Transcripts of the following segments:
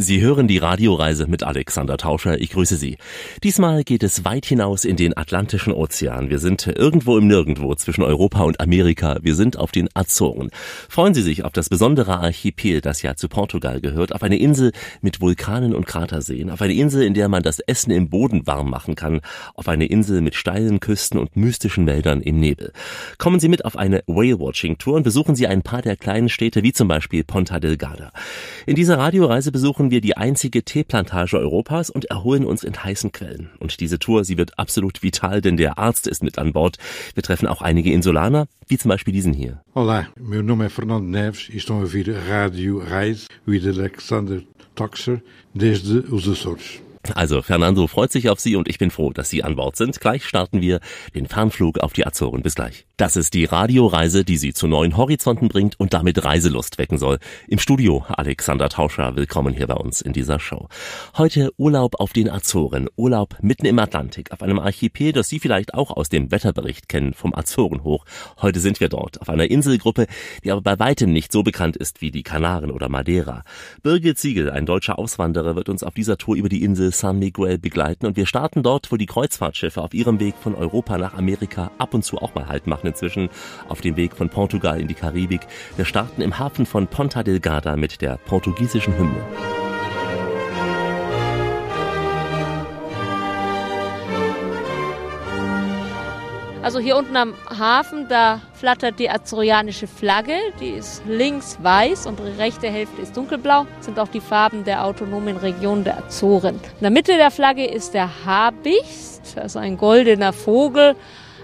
Sie hören die Radioreise mit Alexander Tauscher. Ich grüße Sie. Diesmal geht es weit hinaus in den Atlantischen Ozean. Wir sind irgendwo im Nirgendwo zwischen Europa und Amerika. Wir sind auf den Azoren. Freuen Sie sich auf das besondere Archipel, das ja zu Portugal gehört, auf eine Insel mit Vulkanen und Kraterseen, auf eine Insel, in der man das Essen im Boden warm machen kann, auf eine Insel mit steilen Küsten und mystischen Wäldern im Nebel. Kommen Sie mit auf eine Whale-Watching-Tour und besuchen Sie ein paar der kleinen Städte, wie zum Beispiel Ponta Delgada. In dieser Radioreise besuchen besuchen wir die einzige Teeplantage Europas und erholen uns in heißen Quellen. Und diese Tour, sie wird absolut vital, denn der Arzt ist mit an Bord. Wir treffen auch einige Insulaner, wie zum Beispiel diesen hier. Olá, meu nome é Fernando Neves e estão a ouvir Radio Reis with Alexander Toxer desde os Açores. Also Fernando freut sich auf Sie und ich bin froh, dass Sie an Bord sind. Gleich starten wir den Fernflug auf die Azoren. Bis gleich. Das ist die Radioreise, die Sie zu neuen Horizonten bringt und damit Reiselust wecken soll. Im Studio Alexander Tauscher, willkommen hier bei uns in dieser Show. Heute Urlaub auf den Azoren, Urlaub mitten im Atlantik, auf einem Archipel, das Sie vielleicht auch aus dem Wetterbericht kennen, vom Azoren hoch. Heute sind wir dort, auf einer Inselgruppe, die aber bei weitem nicht so bekannt ist wie die Kanaren oder Madeira. Birgit Siegel, ein deutscher Auswanderer, wird uns auf dieser Tour über die Insel San Miguel begleiten und wir starten dort, wo die Kreuzfahrtschiffe auf ihrem Weg von Europa nach Amerika ab und zu auch mal Halt machen inzwischen auf dem Weg von Portugal in die Karibik. Wir starten im Hafen von Ponta Delgada mit der portugiesischen Hymne. Also hier unten am Hafen, da flattert die azorianische Flagge. Die ist links weiß und die rechte Hälfte ist dunkelblau. Das sind auch die Farben der autonomen Region der Azoren. In der Mitte der Flagge ist der Habicht, also ein goldener Vogel.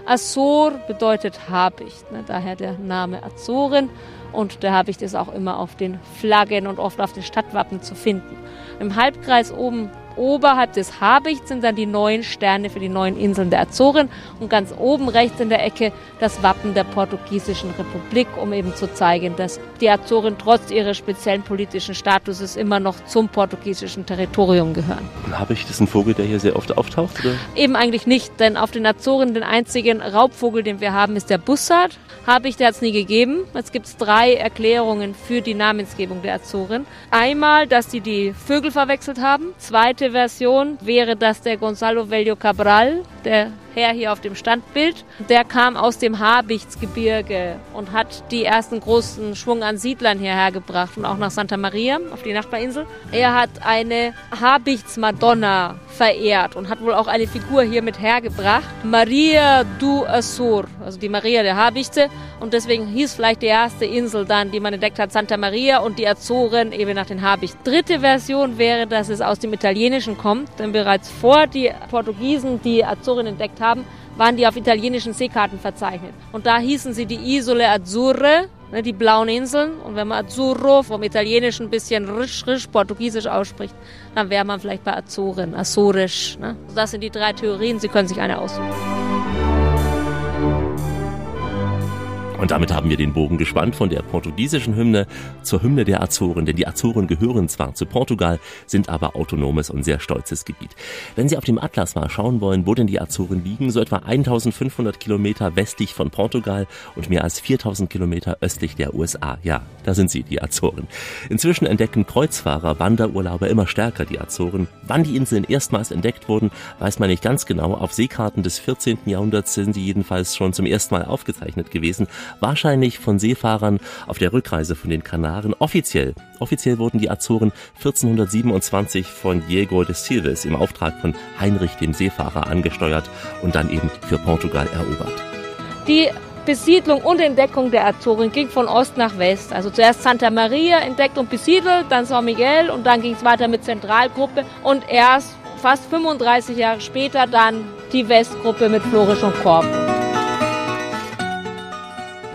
Azor bedeutet Habicht, ne? daher der Name Azoren. Und der Habicht ist auch immer auf den Flaggen und oft auf den Stadtwappen zu finden. Im Halbkreis oben Oberhalb des Habichts sind dann die neuen Sterne für die neuen Inseln der Azoren und ganz oben rechts in der Ecke das Wappen der portugiesischen Republik, um eben zu zeigen, dass die Azoren trotz ihres speziellen politischen Statuses immer noch zum portugiesischen Territorium gehören. Habicht ist ein Vogel, der hier sehr oft auftaucht? Oder? Eben eigentlich nicht, denn auf den Azoren den einzigen Raubvogel, den wir haben, ist der Bussard. Habicht hat es nie gegeben. Jetzt gibt es drei Erklärungen für die Namensgebung der Azoren. Einmal, dass sie die Vögel verwechselt haben. Zweite Version wäre das der Gonzalo Velho Cabral, der Herr hier auf dem Standbild. Der kam aus dem Habichtsgebirge und hat die ersten großen Schwung an Siedlern hierher gebracht und auch nach Santa Maria auf die Nachbarinsel. Er hat eine Habichtsmadonna verehrt und hat wohl auch eine Figur hier mit hergebracht. Maria du Azur, also die Maria der Habichte. Und deswegen hieß vielleicht die erste Insel dann, die man entdeckt hat, Santa Maria und die Azoren eben nach den Habichten. Dritte Version wäre, dass es aus dem Italienischen kommt, denn bereits vor die Portugiesen die Azoren entdeckt haben, waren die auf italienischen Seekarten verzeichnet. Und da hießen sie die Isole Azzurre, ne, die blauen Inseln. Und wenn man Azzurro vom Italienischen ein bisschen risch, risch portugiesisch ausspricht, dann wäre man vielleicht bei Azoren, Azorisch. Ne? Das sind die drei Theorien, Sie können sich eine aussuchen. Und damit haben wir den Bogen gespannt von der portugiesischen Hymne zur Hymne der Azoren, denn die Azoren gehören zwar zu Portugal, sind aber autonomes und sehr stolzes Gebiet. Wenn Sie auf dem Atlas mal schauen wollen, wo denn die Azoren liegen, so etwa 1500 Kilometer westlich von Portugal und mehr als 4000 Kilometer östlich der USA. Ja, da sind sie, die Azoren. Inzwischen entdecken Kreuzfahrer, Wanderurlauber immer stärker die Azoren. Wann die Inseln erstmals entdeckt wurden, weiß man nicht ganz genau. Auf Seekarten des 14. Jahrhunderts sind sie jedenfalls schon zum ersten Mal aufgezeichnet gewesen wahrscheinlich von Seefahrern auf der Rückreise von den Kanaren. Offiziell, offiziell wurden die Azoren 1427 von Diego de Silves im Auftrag von Heinrich dem Seefahrer angesteuert und dann eben für Portugal erobert. Die Besiedlung und Entdeckung der Azoren ging von Ost nach West. Also zuerst Santa Maria entdeckt und besiedelt, dann San Miguel und dann ging es weiter mit Zentralgruppe und erst fast 35 Jahre später dann die Westgruppe mit Florisch und Korb.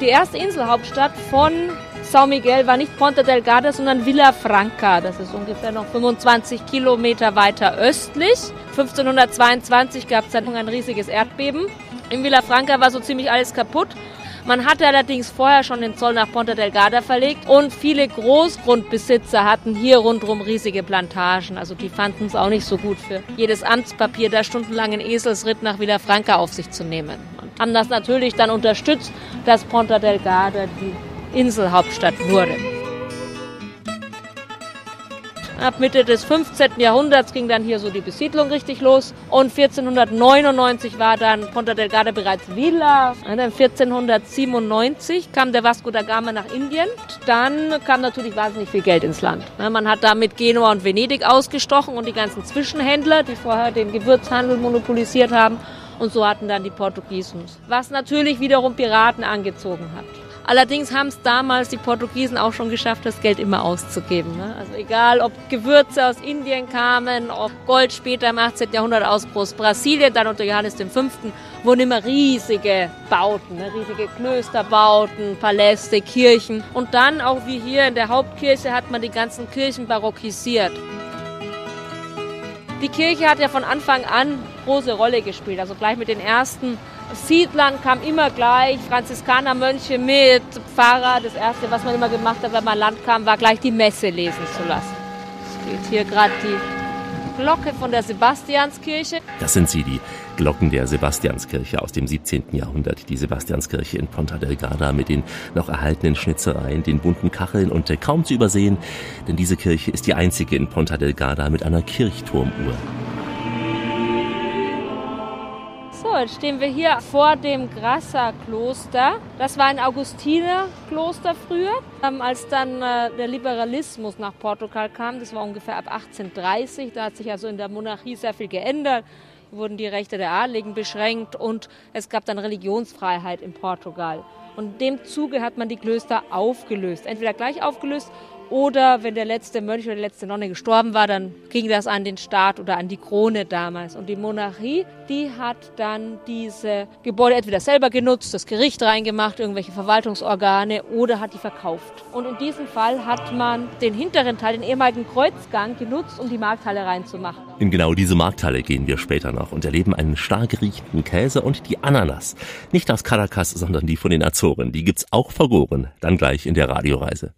Die erste Inselhauptstadt von São Miguel war nicht Ponta Delgada, sondern Villa Franca. Das ist ungefähr noch 25 Kilometer weiter östlich. 1522 gab es dann ein riesiges Erdbeben. In Villa Franca war so ziemlich alles kaputt. Man hatte allerdings vorher schon den Zoll nach Ponta Delgada verlegt und viele Großgrundbesitzer hatten hier rundherum riesige Plantagen. Also die fanden es auch nicht so gut für jedes Amtspapier, da stundenlang einen Eselsritt nach Villa Franca auf sich zu nehmen haben das natürlich dann unterstützt, dass Ponta Delgada die Inselhauptstadt wurde. Ab Mitte des 15. Jahrhunderts ging dann hier so die Besiedlung richtig los. Und 1499 war dann Ponta Delgada bereits Villa. Und dann 1497 kam der Vasco da Gama nach Indien. Dann kam natürlich wahnsinnig viel Geld ins Land. Man hat damit Genua und Venedig ausgestochen und die ganzen Zwischenhändler, die vorher den Gewürzhandel monopolisiert haben. Und so hatten dann die Portugiesen, was natürlich wiederum Piraten angezogen hat. Allerdings haben es damals die Portugiesen auch schon geschafft, das Geld immer auszugeben. Ne? Also egal, ob Gewürze aus Indien kamen, ob Gold später im 18. Jahrhundert aus Brasilien, dann unter Johannes V. wurden immer riesige Bauten, ne? riesige Klösterbauten, Paläste, Kirchen. Und dann, auch wie hier in der Hauptkirche, hat man die ganzen Kirchen barockisiert. Die Kirche hat ja von Anfang an große Rolle gespielt, also gleich mit den ersten Siedlern kam immer gleich Franziskanermönche mit, Pfarrer. Das Erste, was man immer gemacht hat, wenn man Land kam, war gleich die Messe lesen zu lassen. Es geht hier gerade die Glocke von der Sebastianskirche. Das sind sie, die Glocken der Sebastianskirche aus dem 17. Jahrhundert. Die Sebastianskirche in Ponta Delgada mit den noch erhaltenen Schnitzereien, den bunten Kacheln und kaum zu übersehen, denn diese Kirche ist die einzige in Ponta Delgada mit einer Kirchturmuhr. Jetzt stehen wir hier vor dem Grassa-Kloster. Das war ein Augustinerkloster früher. Ähm, als dann äh, der Liberalismus nach Portugal kam, das war ungefähr ab 1830, da hat sich also in der Monarchie sehr viel geändert wurden die Rechte der Adligen beschränkt und es gab dann Religionsfreiheit in Portugal. Und dem Zuge hat man die Klöster aufgelöst. Entweder gleich aufgelöst oder wenn der letzte Mönch oder die letzte Nonne gestorben war, dann ging das an den Staat oder an die Krone damals. Und die Monarchie, die hat dann diese Gebäude entweder selber genutzt, das Gericht reingemacht, irgendwelche Verwaltungsorgane oder hat die verkauft. Und in diesem Fall hat man den hinteren Teil, den ehemaligen Kreuzgang, genutzt, um die Markthalle reinzumachen. In genau diese Markthalle gehen wir später noch und erleben einen stark riechenden Käse und die Ananas. Nicht aus Caracas, sondern die von den Azoren. Die gibt's auch vergoren. Dann gleich in der Radioreise.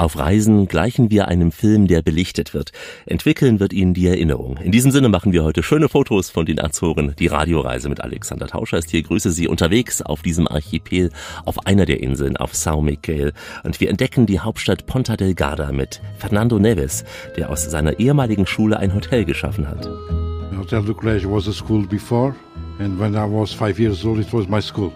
Auf Reisen gleichen wir einem Film, der belichtet wird. Entwickeln wird ihn die Erinnerung. In diesem Sinne machen wir heute schöne Fotos von den Azoren. Die Radioreise mit Alexander Tauscher ist hier. Grüße Sie unterwegs auf diesem Archipel, auf einer der Inseln, auf São Miguel. Und wir entdecken die Hauptstadt Ponta Delgada mit Fernando Neves, der aus seiner ehemaligen Schule ein Hotel geschaffen hat. Hotel do Colégio was a school before, and when I was five years old, it was my school.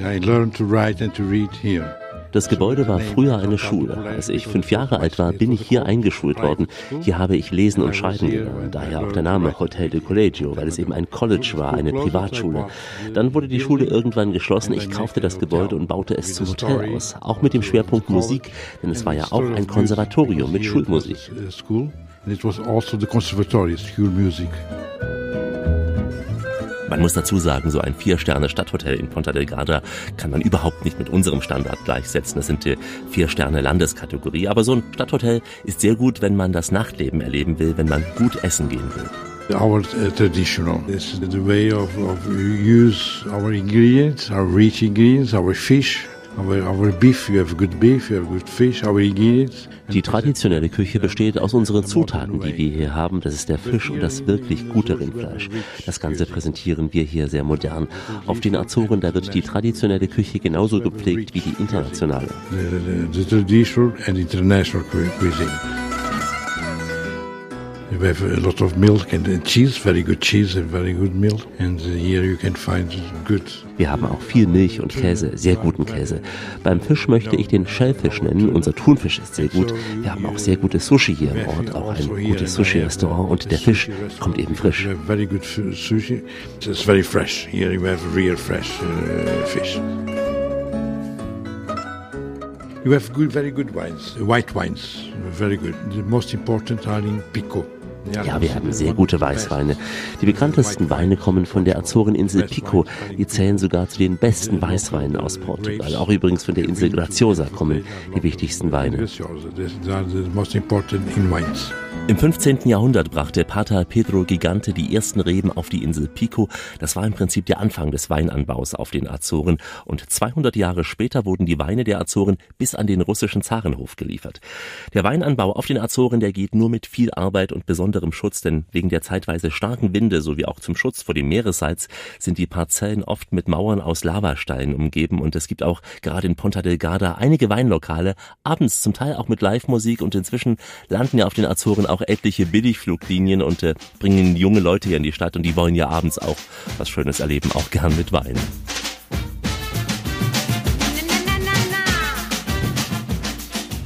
I learned to write and to read here. Das Gebäude war früher eine Schule. Als ich fünf Jahre alt war, bin ich hier eingeschult worden. Hier habe ich Lesen und Schreiben gelernt. Daher auch der Name Hotel de Colegio, weil es eben ein College war, eine Privatschule. Dann wurde die Schule irgendwann geschlossen. Ich kaufte das Gebäude und baute es zum Hotel aus. Auch mit dem Schwerpunkt Musik, denn es war ja auch ein Konservatorium mit Schulmusik. It was also the conservatory, school music. Man muss dazu sagen, so ein Vier-Sterne-Stadthotel in Ponta Delgada kann man überhaupt nicht mit unserem Standard gleichsetzen. Das sind die Vier-Sterne-Landeskategorie. Aber so ein Stadthotel ist sehr gut, wenn man das Nachtleben erleben will, wenn man gut essen gehen will. Our uh, traditional. Is the way of, of use our ingredients, our rich ingredients, our fish, Die traditionelle Küche besteht aus unseren Zutaten, die wir hier haben. Das ist der Fisch und das wirklich gute Rindfleisch. Das Ganze präsentieren wir hier sehr modern. Auf den Azoren, da wird die traditionelle Küche genauso gepflegt wie die internationale. The, the, the traditional and international cuisine. We have a lot of milk and cheese, very good cheese and very good milk. And here you can find good. Wir haben auch viel Milch und Käse, sehr guten Käse. Beim Fisch möchte ich den Shellfish nennen. Unser Thunfisch ist sehr gut. Wir haben auch sehr gutes Sushi hier im Ort, auch ein gutes Sushi-Restaurant und der Fisch kommt eben frisch. Very good sushi. It's very fresh. Here you have real fresh uh, fish. You have good, very good wines, white wines, very good. The most important are in Pico. Ja, wir haben sehr gute Weißweine. Die bekanntesten Weine kommen von der Azoreninsel Pico. Die zählen sogar zu den besten Weißweinen aus Portugal. Auch übrigens von der Insel Graciosa kommen die wichtigsten Weine. Im 15. Jahrhundert brachte Pater Pedro Gigante die ersten Reben auf die Insel Pico. Das war im Prinzip der Anfang des Weinanbaus auf den Azoren. Und 200 Jahre später wurden die Weine der Azoren bis an den russischen Zarenhof geliefert. Der Weinanbau auf den Azoren, der geht nur mit viel Arbeit und besonders besonderem Schutz, denn wegen der zeitweise starken Winde sowie auch zum Schutz vor dem Meeressalz sind die Parzellen oft mit Mauern aus Lavasteinen umgeben. Und es gibt auch gerade in Ponta Delgada einige Weinlokale, abends zum Teil auch mit Live-Musik. Und inzwischen landen ja auf den Azoren auch etliche Billigfluglinien und äh, bringen junge Leute hier in die Stadt. Und die wollen ja abends auch was Schönes erleben, auch gern mit Wein.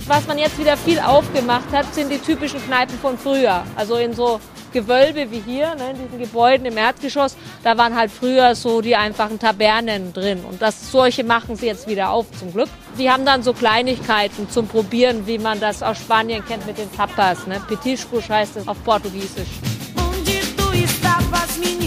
Was man jetzt wieder viel aufgemacht hat, sind die typischen Kneipen von früher. Also in so Gewölbe wie hier, ne, in diesen Gebäuden im Erdgeschoss, da waren halt früher so die einfachen Tabernen drin. Und das, solche machen sie jetzt wieder auf, zum Glück. Die haben dann so Kleinigkeiten zum Probieren, wie man das aus Spanien kennt mit den Tapas. Ne? Petiscos heißt es auf Portugiesisch. Onde tu estavas, menino?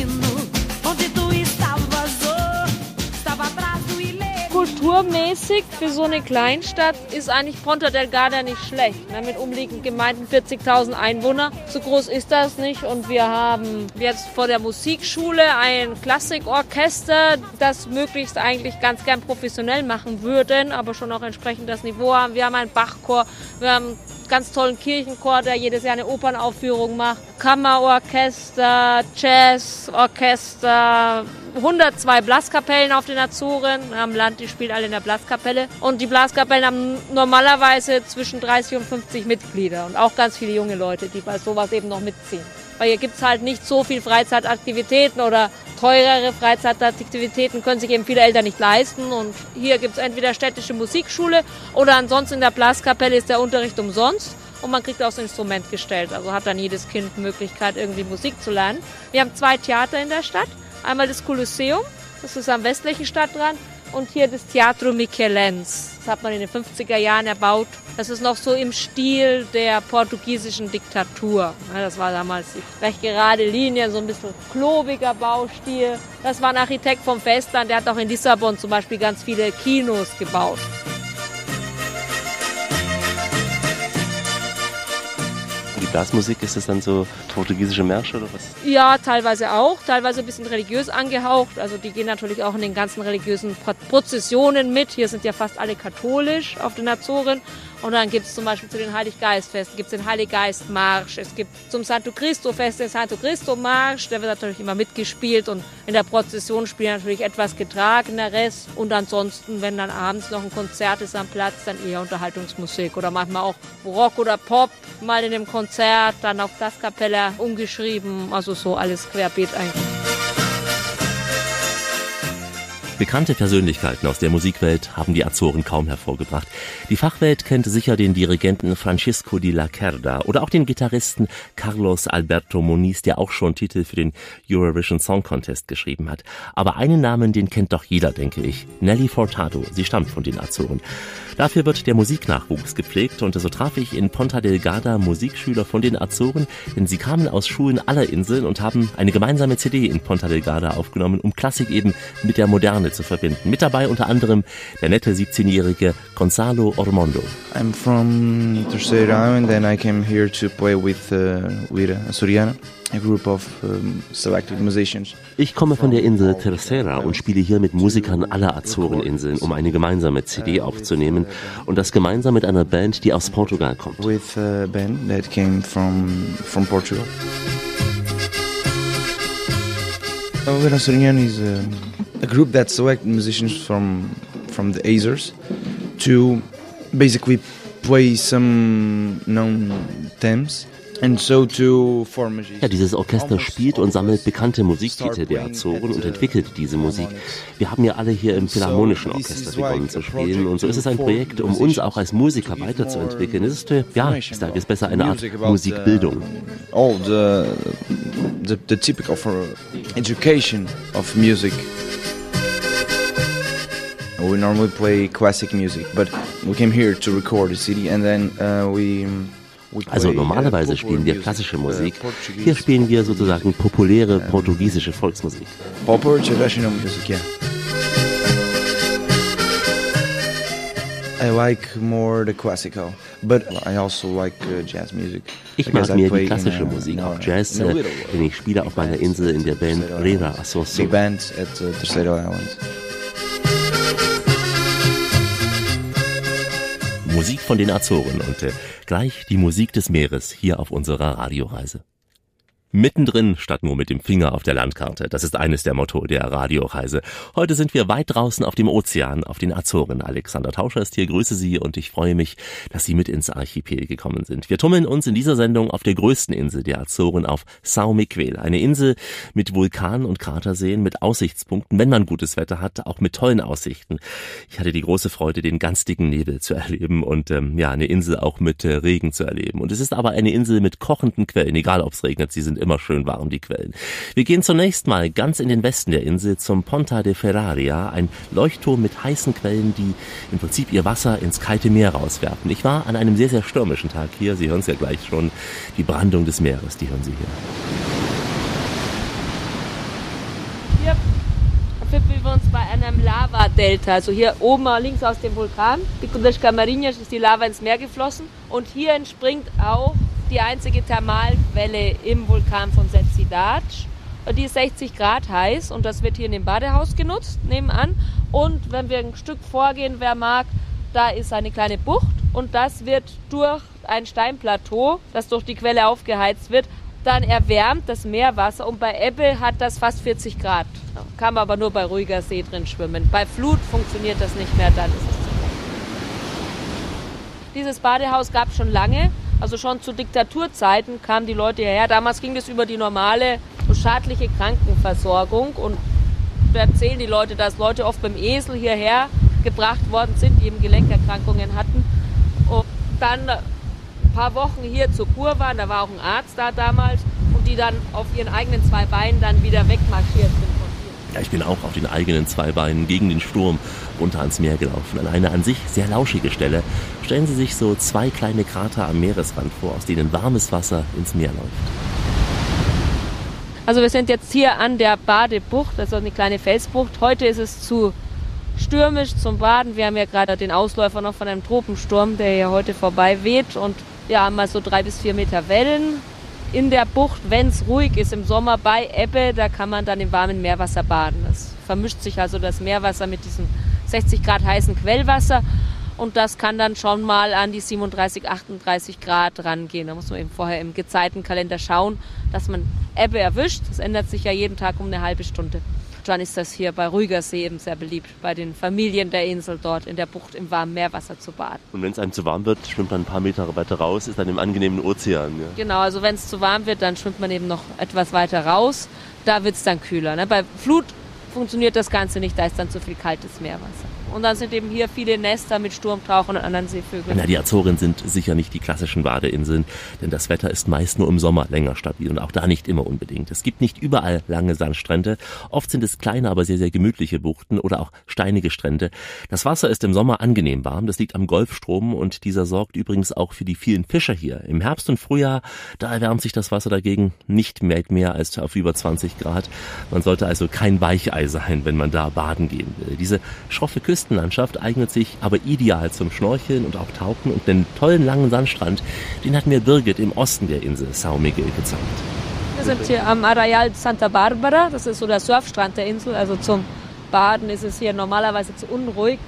Kulturmäßig für so eine Kleinstadt ist eigentlich Ponta Delgada nicht schlecht. Ne? Mit umliegenden Gemeinden 40.000 Einwohner. So groß ist das nicht. Und wir haben jetzt vor der Musikschule ein Klassikorchester, das möglichst eigentlich ganz gern professionell machen würden, aber schon auch entsprechend das Niveau haben. Wir haben einen Bachchor, wir haben ganz tollen Kirchenchor, der jedes Jahr eine Opernaufführung macht. Kammerorchester, Jazzorchester, 102 Blaskapellen auf den Azoren. Am Land, die spielen alle in der Blaskapelle. Und die Blaskapellen haben normalerweise zwischen 30 und 50 Mitglieder und auch ganz viele junge Leute, die bei sowas eben noch mitziehen. Weil hier gibt es halt nicht so viel Freizeitaktivitäten oder teurere Freizeitaktivitäten können sich eben viele Eltern nicht leisten. Und hier gibt es entweder städtische Musikschule oder ansonsten in der Blaskapelle ist der Unterricht umsonst und man kriegt auch das Instrument gestellt. Also hat dann jedes Kind Möglichkeit, irgendwie Musik zu lernen. Wir haben zwei Theater in der Stadt. Einmal das Kolosseum, das ist am westlichen Stadtrand, und hier das Teatro Michelens. Das hat man in den 50er Jahren erbaut. Das ist noch so im Stil der portugiesischen Diktatur. Das war damals recht gerade Linien, so ein bisschen klobiger Baustil. Das war ein Architekt vom Festland, der hat auch in Lissabon zum Beispiel ganz viele Kinos gebaut. Blasmusik, ist das dann so portugiesische Märsche oder was? Ja, teilweise auch, teilweise ein bisschen religiös angehaucht. Also die gehen natürlich auch in den ganzen religiösen Prozessionen mit. Hier sind ja fast alle katholisch auf den Azoren. Und dann gibt es zum Beispiel zu den Heiliggeistfesten gibt es den Heiliggeistmarsch. Es gibt zum Santo Cristo Fest den Santo Cristo Marsch. Der wird natürlich immer mitgespielt und in der Prozession spielen natürlich etwas getrageneres. Und ansonsten, wenn dann abends noch ein Konzert ist am Platz, dann eher Unterhaltungsmusik oder manchmal auch Rock oder Pop mal in dem Konzert, dann auf das Kapelle umgeschrieben. Also so alles querbeet eigentlich. Bekannte Persönlichkeiten aus der Musikwelt haben die Azoren kaum hervorgebracht. Die Fachwelt kennt sicher den Dirigenten Francisco di la Cerda oder auch den Gitarristen Carlos Alberto Moniz, der auch schon Titel für den Eurovision Song Contest geschrieben hat. Aber einen Namen, den kennt doch jeder, denke ich. Nelly Furtado. Sie stammt von den Azoren. Dafür wird der Musiknachwuchs gepflegt und so traf ich in Ponta Delgada Musikschüler von den Azoren, denn sie kamen aus Schulen aller Inseln und haben eine gemeinsame CD in Ponta Delgada aufgenommen, um Klassik eben mit der Moderne zu verbinden. Mit dabei unter anderem der nette 17-jährige Gonzalo Ormondo. I'm from Terceira Island and I came here to play with, uh, with Soriana. Ich komme von der Insel Terceira und spiele hier mit Musikern aller Azoreninseln, um eine gemeinsame CD aufzunehmen und das gemeinsam mit einer Band, die aus Portugal kommt. With a band that came from from Portugal. Vera Soriano is a, a group that select musicians from from the Azores to basically play some known themes ja, dieses Orchester spielt und sammelt bekannte Musiktitel der Azoren und entwickelt diese Musik. Wir haben ja alle hier im Philharmonischen Orchester begonnen zu spielen und so ist es ein Projekt, um uns auch als Musiker weiterzuentwickeln. Es ist, äh, ja, ich sage es besser, eine Art Musikbildung. Oh, the, the, the education of music. We normally play classic music, but we came here to record a CD and then uh, we also normalerweise spielen wir klassische Musik. Hier spielen wir sozusagen populäre portugiesische Volksmusik. Popular traditional music, yeah. I like more the classical, but I also like uh, jazz music. Ich mag mehr die klassische Musik, auch Jazz, äh, denn ich spiele auf meiner Insel in der Band Rera Associo. Uh, Island. Musik von den Azoren und äh, gleich die Musik des Meeres hier auf unserer Radioreise. Mittendrin statt nur mit dem Finger auf der Landkarte. Das ist eines der Motto der Radioreise. Heute sind wir weit draußen auf dem Ozean, auf den Azoren. Alexander Tauscher ist hier, grüße Sie und ich freue mich, dass Sie mit ins Archipel gekommen sind. Wir tummeln uns in dieser Sendung auf der größten Insel der Azoren auf São Miguel. Eine Insel mit Vulkanen und Kraterseen, mit Aussichtspunkten, wenn man gutes Wetter hat, auch mit tollen Aussichten. Ich hatte die große Freude, den ganz dicken Nebel zu erleben und ähm, ja, eine Insel auch mit äh, Regen zu erleben. Und es ist aber eine Insel mit kochenden Quellen, egal ob es regnet, sie sind immer schön warm, die Quellen. Wir gehen zunächst mal ganz in den Westen der Insel zum Ponta de Ferraria, ein Leuchtturm mit heißen Quellen, die im Prinzip ihr Wasser ins kalte Meer rauswerfen. Ich war an einem sehr, sehr stürmischen Tag hier. Sie hören es ja gleich schon. Die Brandung des Meeres, die hören Sie hier. Hier befinden wir uns bei einem Lavadelta. Also hier oben links aus dem Vulkan, Pico das Camarinhas, ist die Lava ins Meer geflossen. Und hier entspringt auch die einzige Thermalquelle im Vulkan von Setzidac. Die ist 60 Grad heiß und das wird hier in dem Badehaus genutzt, nebenan. Und wenn wir ein Stück vorgehen, wer mag, da ist eine kleine Bucht und das wird durch ein Steinplateau, das durch die Quelle aufgeheizt wird, dann erwärmt das Meerwasser und bei Ebbe hat das fast 40 Grad. Kann man aber nur bei ruhiger See drin schwimmen. Bei Flut funktioniert das nicht mehr, dann ist es zu. Dieses Badehaus gab es schon lange also schon zu Diktaturzeiten kamen die Leute hierher. Damals ging das über die normale schadliche Krankenversorgung und da erzählen die Leute, dass Leute oft beim Esel hierher gebracht worden sind, die eben Gelenkerkrankungen hatten. Und dann ein paar Wochen hier zur Kur waren, da war auch ein Arzt da damals und die dann auf ihren eigenen zwei Beinen dann wieder wegmarschiert sind. Ja, ich bin auch auf den eigenen zwei Beinen gegen den Sturm runter ans Meer gelaufen. An eine an sich sehr lauschige Stelle. Stellen Sie sich so zwei kleine Krater am Meeresrand vor, aus denen warmes Wasser ins Meer läuft. Also wir sind jetzt hier an der Badebucht, also eine kleine Felsbucht. Heute ist es zu stürmisch zum Baden. Wir haben ja gerade den Ausläufer noch von einem Tropensturm, der hier heute vorbei weht und ja, haben mal so drei bis vier Meter Wellen in der Bucht, wenn es ruhig ist im Sommer bei Ebbe, da kann man dann im warmen Meerwasser baden. Es vermischt sich also das Meerwasser mit diesem 60 Grad heißen Quellwasser und das kann dann schon mal an die 37, 38 Grad rangehen. Da muss man eben vorher im Gezeitenkalender schauen, dass man Ebbe erwischt. Das ändert sich ja jeden Tag um eine halbe Stunde dann ist das hier bei Ruhiger See eben sehr beliebt, bei den Familien der Insel dort in der Bucht im warmen Meerwasser zu baden. Und wenn es einem zu warm wird, schwimmt man ein paar Meter weiter raus, ist dann im angenehmen Ozean. Ja. Genau, also wenn es zu warm wird, dann schwimmt man eben noch etwas weiter raus. Da wird es dann kühler. Ne? Bei Flut funktioniert das Ganze nicht, da ist dann zu viel kaltes Meerwasser. Und dann sind eben hier viele Nester mit Sturmtauchern und anderen Seevögeln. Na, die Azoren sind sicher nicht die klassischen Badeinseln, denn das Wetter ist meist nur im Sommer länger stabil und auch da nicht immer unbedingt. Es gibt nicht überall lange Sandstrände. Oft sind es kleine, aber sehr, sehr gemütliche Buchten oder auch steinige Strände. Das Wasser ist im Sommer angenehm warm. Das liegt am Golfstrom und dieser sorgt übrigens auch für die vielen Fischer hier. Im Herbst und Frühjahr, da erwärmt sich das Wasser dagegen nicht mehr, mehr als auf über 20 Grad. Man sollte also kein Weichei sein, wenn man da baden gehen will. Diese schroffe Küste Küstenlandschaft eignet sich aber ideal zum Schnorcheln und auch Tauchen und den tollen langen Sandstrand, den hat mir Birgit im Osten der Insel São Miguel gezeigt. Wir sind hier am Arrayal Santa Barbara, das ist so der Surfstrand der Insel, also zum Baden ist es hier normalerweise zu unruhig.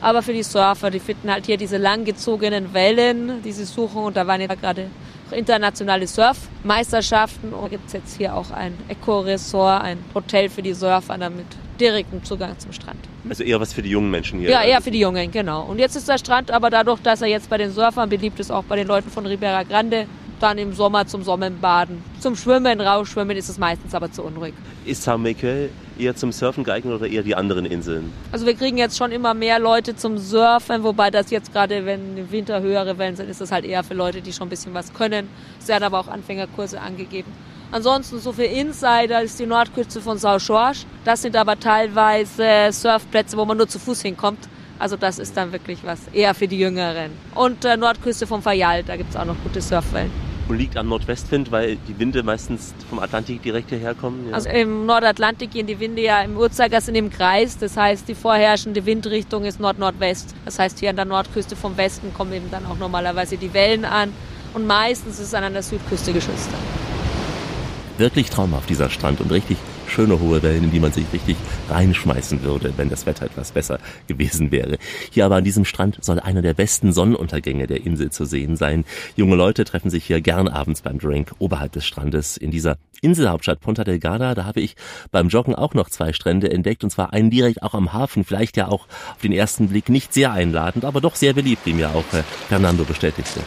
Aber für die Surfer, die finden halt hier diese langgezogenen Wellen, die sie suchen. Und da waren ja gerade internationale Surfmeisterschaften. Und gibt es jetzt hier auch ein Eco-Resort, ein Hotel für die Surfer damit direkten Zugang zum Strand. Also eher was für die jungen Menschen hier? Ja, eher für die Jungen, genau. Und jetzt ist der Strand aber dadurch, dass er jetzt bei den Surfern beliebt ist, auch bei den Leuten von Ribera Grande, dann im Sommer zum Sommerbaden. Zum Schwimmen, rausschwimmen ist es meistens aber zu unruhig. Ist San Miguel eher zum Surfen geeignet oder eher die anderen Inseln? Also wir kriegen jetzt schon immer mehr Leute zum Surfen, wobei das jetzt gerade, wenn im Winter höhere Wellen sind, ist das halt eher für Leute, die schon ein bisschen was können. Es werden aber auch Anfängerkurse angegeben. Ansonsten so für Insider ist die Nordküste von São Jorge. Das sind aber teilweise Surfplätze, wo man nur zu Fuß hinkommt. Also das ist dann wirklich was eher für die Jüngeren. Und äh, Nordküste vom Fayal, da gibt es auch noch gute Surfwellen. Und liegt am Nordwestwind, weil die Winde meistens vom Atlantik direkt hierher kommen? Ja. Also im Nordatlantik gehen die Winde ja im Uhrzeigersinn im Kreis. Das heißt, die vorherrschende Windrichtung ist Nord-Nordwest. Das heißt, hier an der Nordküste vom Westen kommen eben dann auch normalerweise die Wellen an. Und meistens ist es an der Südküste geschützt. Wirklich traumhaft dieser Strand und richtig schöne hohe Wellen, in die man sich richtig reinschmeißen würde, wenn das Wetter etwas besser gewesen wäre. Hier aber an diesem Strand soll einer der besten Sonnenuntergänge der Insel zu sehen sein. Junge Leute treffen sich hier gern abends beim Drink oberhalb des Strandes in dieser Inselhauptstadt Ponta Delgada. Da habe ich beim Joggen auch noch zwei Strände entdeckt und zwar einen direkt auch am Hafen. Vielleicht ja auch auf den ersten Blick nicht sehr einladend, aber doch sehr beliebt, wie mir auch äh, Fernando bestätigte.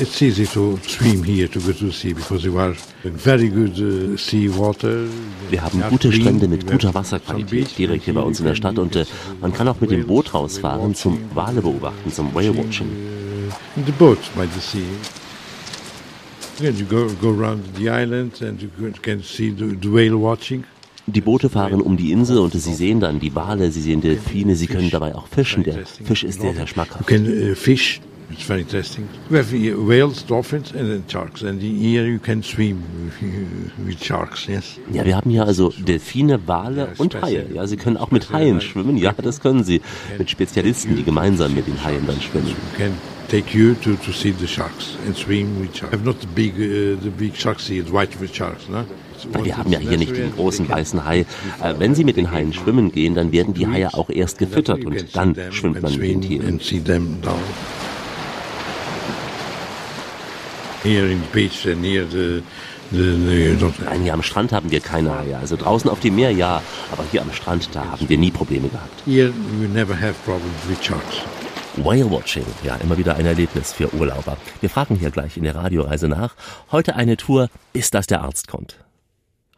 It's easy to swim here to go to the sea because you are very good uh, sea water. Wir haben gute Strände mit guter Wasserqualität direkt hier bei uns in der Stadt und äh, man kann auch mit dem Boot rausfahren zum Wale beobachten, zum Whale Watching. In the boat by the sea. You go, go around the island and you can see the, the whale watching. Die Boote fahren um die Insel und Sie sehen dann die Wale, Sie sehen Delfine, Sie können dabei auch fischen. Der Fisch ist sehr, sehr You schmackhaft. can uh, fish. It's very interesting. We have whales, dolphins, and then sharks. And here you can swim with sharks. Yes. Ja, wir haben hier also Delfine, Wale und Haie. Ja, Sie können auch mit Haien schwimmen. Ja, das können Sie. Mit Spezialisten, die gemeinsam mit den Haien dann schwimmen. Take you to, to see the sharks and swim with sharks. Have not the big uh, the big sharks here, the white sharks, no? Weil wir haben ja hier nicht den großen weißen Hai. Äh, Wenn Sie mit den Haien schwimmen gehen, dann werden die Haie auch erst gefüttert und dann schwimmt man mit den Tieren. In the beach and near the the, the not, Nein, hier am Strand haben wir keine Haie. Also draußen auf dem Meer ja, aber hier am Strand, da haben wir nie Probleme gehabt. here you never have problems with sharks. Whale Watching, ja, immer wieder ein Erlebnis für Urlauber. Wir fragen hier gleich in der Radioreise nach. Heute eine Tour, bis dass der Arzt kommt.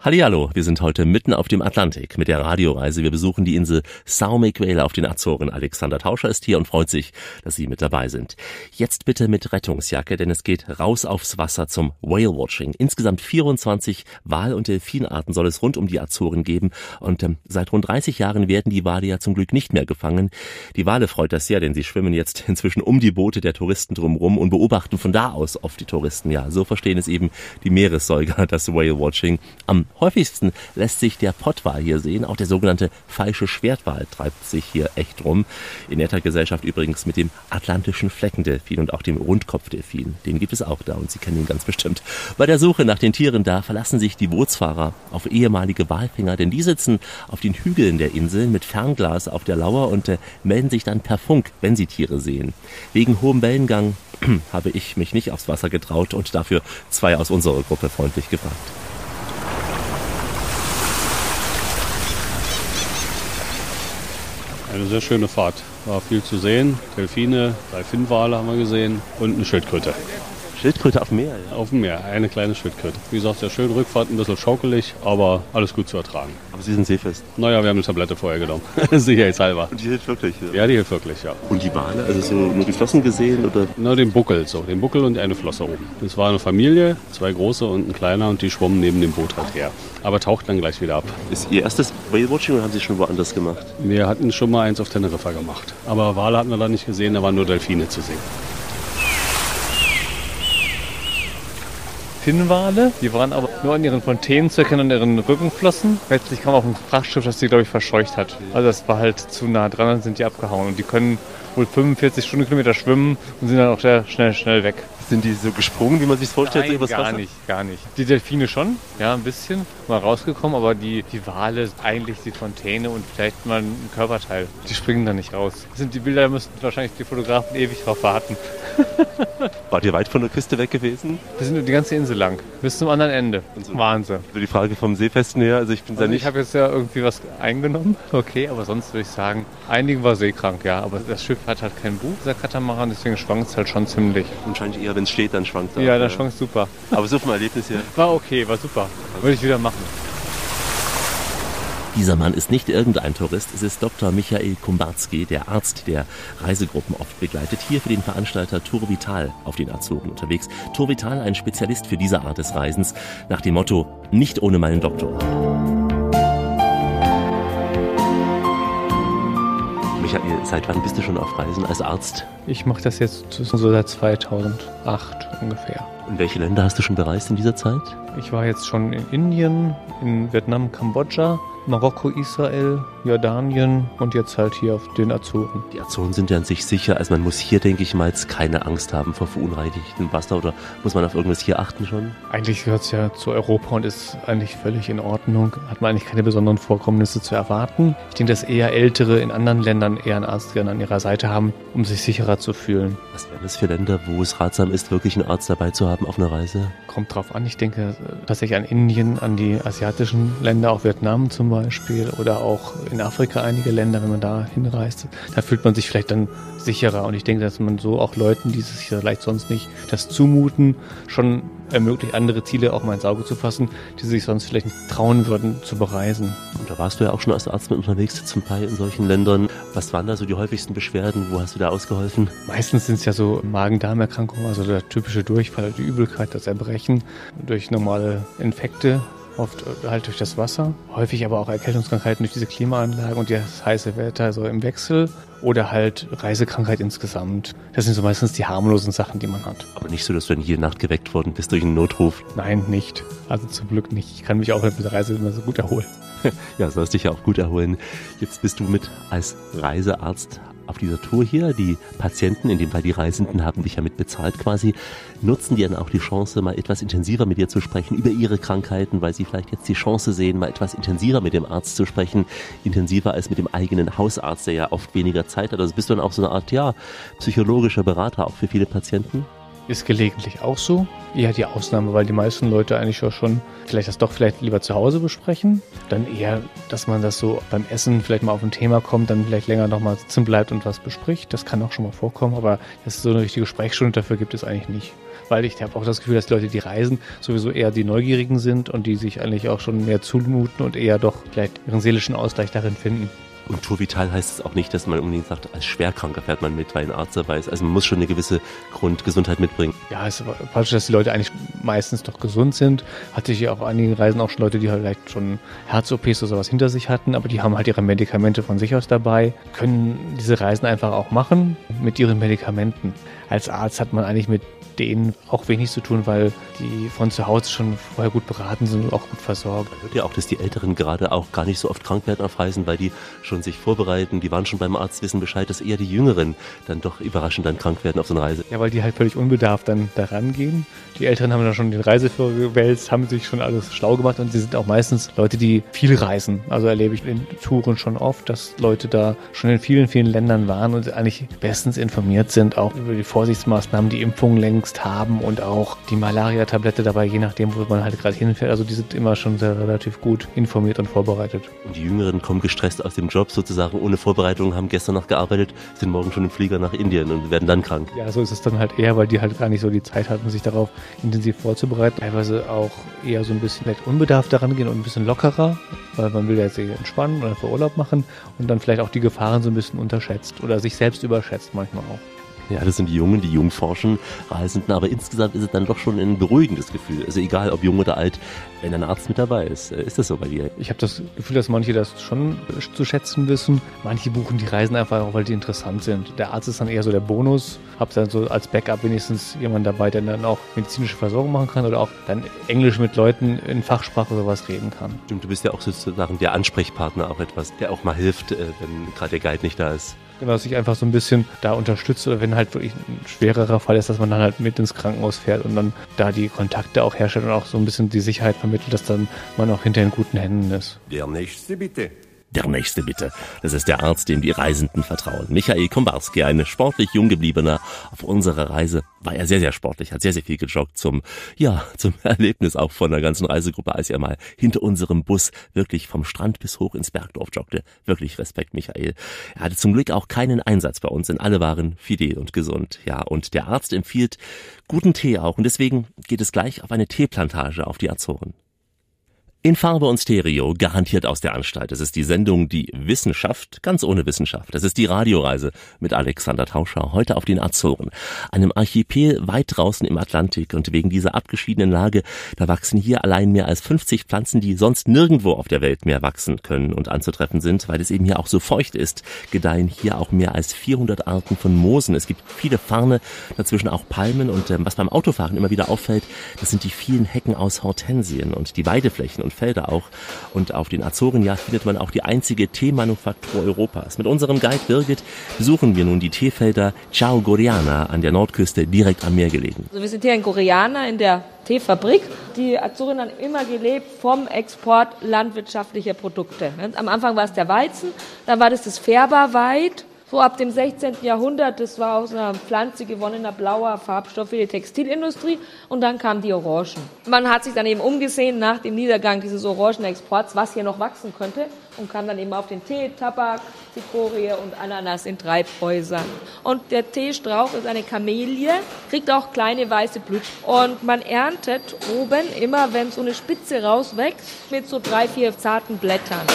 Hallihallo, wir sind heute mitten auf dem Atlantik mit der Radioreise. Wir besuchen die Insel São Miguel auf den Azoren. Alexander Tauscher ist hier und freut sich, dass Sie mit dabei sind. Jetzt bitte mit Rettungsjacke, denn es geht raus aufs Wasser zum Whale Watching. Insgesamt 24 Wal- und Delfinarten soll es rund um die Azoren geben und ähm, seit rund 30 Jahren werden die Wale ja zum Glück nicht mehr gefangen. Die Wale freut das sehr, denn sie schwimmen jetzt inzwischen um die Boote der Touristen drumherum und beobachten von da aus oft die Touristen. Ja, so verstehen es eben die Meeressäuger, das Whale Watching. Am häufigsten lässt sich der Pottwal hier sehen. Auch der sogenannte falsche Schwertwal treibt sich hier echt rum. In netter Gesellschaft übrigens mit dem atlantischen Fleckendelfin und auch dem Rundkopfdelfin. Den gibt es auch da und Sie kennen ihn ganz bestimmt. Bei der Suche nach den Tieren da verlassen sich die Bootsfahrer auf ehemalige Walfänger, denn die sitzen auf den Hügeln der Insel mit Fernglas auf der Lauer und äh, melden sich dann per Funk, wenn sie Tiere sehen. Wegen hohem Wellengang habe ich mich nicht aufs Wasser getraut und dafür zwei aus unserer Gruppe freundlich gefragt. Eine sehr schöne Fahrt. War viel zu sehen. Delfine, drei Finnwale haben wir gesehen und eine Schildkröte. Schildkröte auf dem Meer, ja. Auf dem Meer, eine kleine Schildkröte. Wie gesagt, sehr schön. Rückfahrt ein bisschen schaukelig, aber alles gut zu ertragen. Aber Sie sind seefest. Naja, wir haben eine Tablette vorher genommen. Sicherheitshalber. Und die hilft wirklich. Ja, die hilft wirklich, ja. Und die Wale, also so nur die Flossen gesehen oder? Na, den Buckel, so. Den Buckel und eine Flosse oben. Das war eine Familie, zwei große und ein kleiner und die schwommen neben dem Boot halt her. Aber taucht dann gleich wieder ab. Ist Ihr erstes Whale-Watching oder haben Sie schon woanders gemacht? Wir hatten schon mal eins auf Teneriffa gemacht. Aber Wale hatten wir da nicht gesehen, da waren nur Delfine zu sehen. Finnwale. Die waren aber nur an ihren Fontänen zu erkennen, an ihren Rückenflossen. Letztlich kam auch ein Frachtschiff, das die, glaube ich, verscheucht hat. Also das war halt zu nah dran, dann sind die abgehauen. Und die können wohl 45 Stundenkilometer schwimmen und sind dann auch sehr schnell, schnell weg. Sind die so gesprungen, wie man sich vorstellt, Nein, gar Wasser? nicht, gar nicht. Die Delfine schon, ja, ein bisschen mal rausgekommen, aber die, die Wale, eigentlich die Fontäne und vielleicht mal ein Körperteil, die springen da nicht raus. Das sind die Bilder, da müssten wahrscheinlich die Fotografen ewig drauf warten. Wart ihr weit von der Küste weg gewesen? Wir sind nur die ganze Insel lang, bis zum anderen Ende. Wahnsinn. Also die Frage vom Seefesten her, also ich bin da Also nicht. ich habe jetzt ja irgendwie was eingenommen, okay, aber sonst würde ich sagen, einigen war seekrank, ja, aber das Schiff hat halt kein Buch, der Katamaran, deswegen schwankt es halt schon ziemlich. Wahrscheinlich eher, wenn es steht, dann schwankt er. Ja, das schwankt super. Aber so vom Erlebnis her. War okay, war super. Würde ich wieder machen. Dieser Mann ist nicht irgendein Tourist, es ist Dr. Michael Kumbarski, der Arzt, der Reisegruppen oft begleitet, hier für den Veranstalter Tour Vital auf den Azoren unterwegs. Tour Vital, ein Spezialist für diese Art des Reisens, nach dem Motto, nicht ohne meinen Doktor. Michael, seit wann bist du schon auf Reisen als Arzt? Ich mache das jetzt so seit 2008 ungefähr. In welche Länder hast du schon bereist in dieser Zeit? Ich war jetzt schon in Indien, in Vietnam, Kambodscha, Marokko, Israel, Jordanien und jetzt halt hier auf den Azoren. Die Azoren sind ja an sich sicher. Also man muss hier, denke ich mal, jetzt keine Angst haben vor verunreinigtem Wasser oder muss man auf irgendwas hier achten schon? Eigentlich gehört es ja zu Europa und ist eigentlich völlig in Ordnung. Hat man eigentlich keine besonderen Vorkommnisse zu erwarten. Ich denke, dass eher Ältere in anderen Ländern eher einen Arzt gerne an ihrer Seite haben, um sich sicherer zu fühlen. Was wären das für Länder, wo es ratsam ist, wirklich einen Arzt dabei zu haben auf einer Reise? Kommt drauf an. Ich denke tatsächlich an Indien, an die asiatischen Länder, auch Vietnam zum Beispiel oder auch in Afrika einige Länder, wenn man da hinreist. Da fühlt man sich vielleicht dann sicherer. Und ich denke, dass man so auch Leuten, die sich vielleicht sonst nicht das zumuten, schon ermöglicht, andere Ziele auch mal ins Auge zu fassen, die sich sonst vielleicht nicht trauen würden zu bereisen. Und da warst du ja auch schon als Arzt mit unterwegs zum Teil in solchen Ländern. Was waren da so die häufigsten Beschwerden? Wo hast du da ausgeholfen? Meistens sind es ja so Magen-Darm-Erkrankungen, also der typische Durchfall, die Übelkeit, das Erbrechen durch normale Infekte oft halt durch das Wasser, häufig aber auch Erkältungskrankheiten durch diese Klimaanlagen und das heiße Wetter so im Wechsel oder halt Reisekrankheit insgesamt. Das sind so meistens die harmlosen Sachen, die man hat. Aber nicht so, dass du dann jede Nacht geweckt worden bist durch einen Notruf? Nein, nicht. Also zum Glück nicht. Ich kann mich auch mit der Reise immer so gut erholen. ja, sollst dich ja auch gut erholen. Jetzt bist du mit als Reisearzt auf dieser Tour hier, die Patienten, in dem Fall die Reisenden, haben dich ja mit bezahlt quasi, nutzen die dann auch die Chance, mal etwas intensiver mit dir zu sprechen über ihre Krankheiten, weil sie vielleicht jetzt die Chance sehen, mal etwas intensiver mit dem Arzt zu sprechen, intensiver als mit dem eigenen Hausarzt, der ja oft weniger Zeit hat. Also bist du dann auch so eine Art, ja, psychologischer Berater auch für viele Patienten? Ist gelegentlich auch so. Eher die Ausnahme, weil die meisten Leute eigentlich auch schon vielleicht das doch vielleicht lieber zu Hause besprechen. Dann eher, dass man das so beim Essen vielleicht mal auf ein Thema kommt, dann vielleicht länger nochmal sitzen bleibt und was bespricht. Das kann auch schon mal vorkommen, aber dass es so eine richtige Sprechstunde dafür gibt es eigentlich nicht. Weil ich habe auch das Gefühl, dass die Leute, die reisen, sowieso eher die Neugierigen sind und die sich eigentlich auch schon mehr zumuten und eher doch vielleicht ihren seelischen Ausgleich darin finden. Und Tourvital heißt es auch nicht, dass man unbedingt sagt, als Schwerkranker fährt man mit, weil ein Arzt dabei ist. Also man muss schon eine gewisse Grundgesundheit mitbringen. Ja, es ist falsch, dass die Leute eigentlich meistens doch gesund sind. Hatte ich ja auf einigen Reisen auch schon Leute, die halt vielleicht schon Herz-OPs oder sowas hinter sich hatten, aber die haben halt ihre Medikamente von sich aus dabei, können diese Reisen einfach auch machen mit ihren Medikamenten. Als Arzt hat man eigentlich mit denen auch wenig zu tun, weil die von zu Hause schon vorher gut beraten sind und auch gut versorgt. Man hört ja auch, dass die Älteren gerade auch gar nicht so oft krank werden auf Reisen, weil die schon sich vorbereiten, die waren schon beim Arzt, wissen Bescheid, dass eher die Jüngeren dann doch überraschend dann krank werden auf so einer Reise. Ja, weil die halt völlig unbedarft dann daran gehen. Die Älteren haben dann schon den Reiseführer gewälzt, haben sich schon alles schlau gemacht und sie sind auch meistens Leute, die viel reisen. Also erlebe ich in Touren schon oft, dass Leute da schon in vielen, vielen Ländern waren und eigentlich bestens informiert sind, auch über die Vorsichtsmaßnahmen, die Impfungen längst haben und auch die Malaria-Tablette dabei, je nachdem, wo man halt gerade hinfährt. Also die sind immer schon sehr relativ gut informiert und vorbereitet. Und die Jüngeren kommen gestresst aus dem Job sozusagen ohne Vorbereitung, haben gestern noch gearbeitet, sind morgen schon im Flieger nach Indien und werden dann krank. Ja, so ist es dann halt eher, weil die halt gar nicht so die Zeit hatten, sich darauf intensiv vorzubereiten. Teilweise auch eher so ein bisschen vielleicht unbedarft daran gehen und ein bisschen lockerer, weil man will ja jetzt entspannen oder für Urlaub machen und dann vielleicht auch die Gefahren so ein bisschen unterschätzt oder sich selbst überschätzt manchmal auch. Ja, das sind die Jungen, die jung forschen, Reisenden, aber insgesamt ist es dann doch schon ein beruhigendes Gefühl. Also egal, ob jung oder alt, wenn ein Arzt mit dabei ist. Äh, ist das so bei dir? Ich habe das Gefühl, dass manche das schon zu schätzen wissen. Manche buchen die Reisen einfach auch, weil die interessant sind. Der Arzt ist dann eher so der Bonus. Hab dann so als Backup wenigstens jemand dabei, der dann auch medizinische Versorgung machen kann oder auch dann Englisch mit Leuten in Fachsprache oder was reden kann. Stimmt, du bist ja auch sozusagen der Ansprechpartner auch etwas, der auch mal hilft, äh, wenn gerade der Guide nicht da ist. Genau, dass ich einfach so ein bisschen da unterstütze oder wenn halt wirklich ein schwererer Fall ist, dass man dann halt mit ins Krankenhaus fährt und dann da die Kontakte auch herstellt und auch so ein bisschen die Sicherheit vermittelt, dass dann man auch hinter in guten Händen ist. Der nächste bitte. Der nächste bitte. Das ist der Arzt, dem die Reisenden vertrauen. Michael Kombarski, ein sportlich jung gebliebener. Auf unserer Reise war er sehr, sehr sportlich, hat sehr, sehr viel gejoggt zum, ja, zum Erlebnis auch von der ganzen Reisegruppe, als er mal hinter unserem Bus wirklich vom Strand bis hoch ins Bergdorf joggte. Wirklich Respekt, Michael. Er hatte zum Glück auch keinen Einsatz bei uns, denn alle waren fidel und gesund. Ja, und der Arzt empfiehlt guten Tee auch und deswegen geht es gleich auf eine Teeplantage auf die Azoren. In Farbe und Stereo, garantiert aus der Anstalt. Es ist die Sendung Die Wissenschaft, ganz ohne Wissenschaft. Das ist die Radioreise mit Alexander Tauscher, heute auf den Azoren. Einem Archipel weit draußen im Atlantik. Und wegen dieser abgeschiedenen Lage, da wachsen hier allein mehr als 50 Pflanzen, die sonst nirgendwo auf der Welt mehr wachsen können und anzutreffen sind, weil es eben hier auch so feucht ist. Gedeihen hier auch mehr als 400 Arten von Moosen. Es gibt viele Farne, dazwischen auch Palmen. Und ähm, was beim Autofahren immer wieder auffällt, das sind die vielen Hecken aus Hortensien und die Weideflächen und Felder auch. Und auf den Azoren findet man auch die einzige Teemanufaktur Europas. Mit unserem Guide Birgit besuchen wir nun die Teefelder Ciao Goriana an der Nordküste direkt am Meer gelegen. Also wir sind hier in Goriana in der Teefabrik. Die Azoren haben immer gelebt vom Export landwirtschaftlicher Produkte. Am Anfang war es der Weizen, dann war das das Färberweid so ab dem 16. Jahrhundert, das war aus einer Pflanze gewonnener blauer Farbstoff für die Textilindustrie und dann kamen die Orangen. Man hat sich dann eben umgesehen nach dem Niedergang dieses Orangenexports, was hier noch wachsen könnte und kam dann eben auf den Tee, Tabak, Zikorie und Ananas in Treibhäusern. Und der Teestrauch ist eine Kamelie, kriegt auch kleine weiße Blüten und man erntet oben immer, wenn so eine Spitze rauswächst, mit so drei, vier zarten Blättern.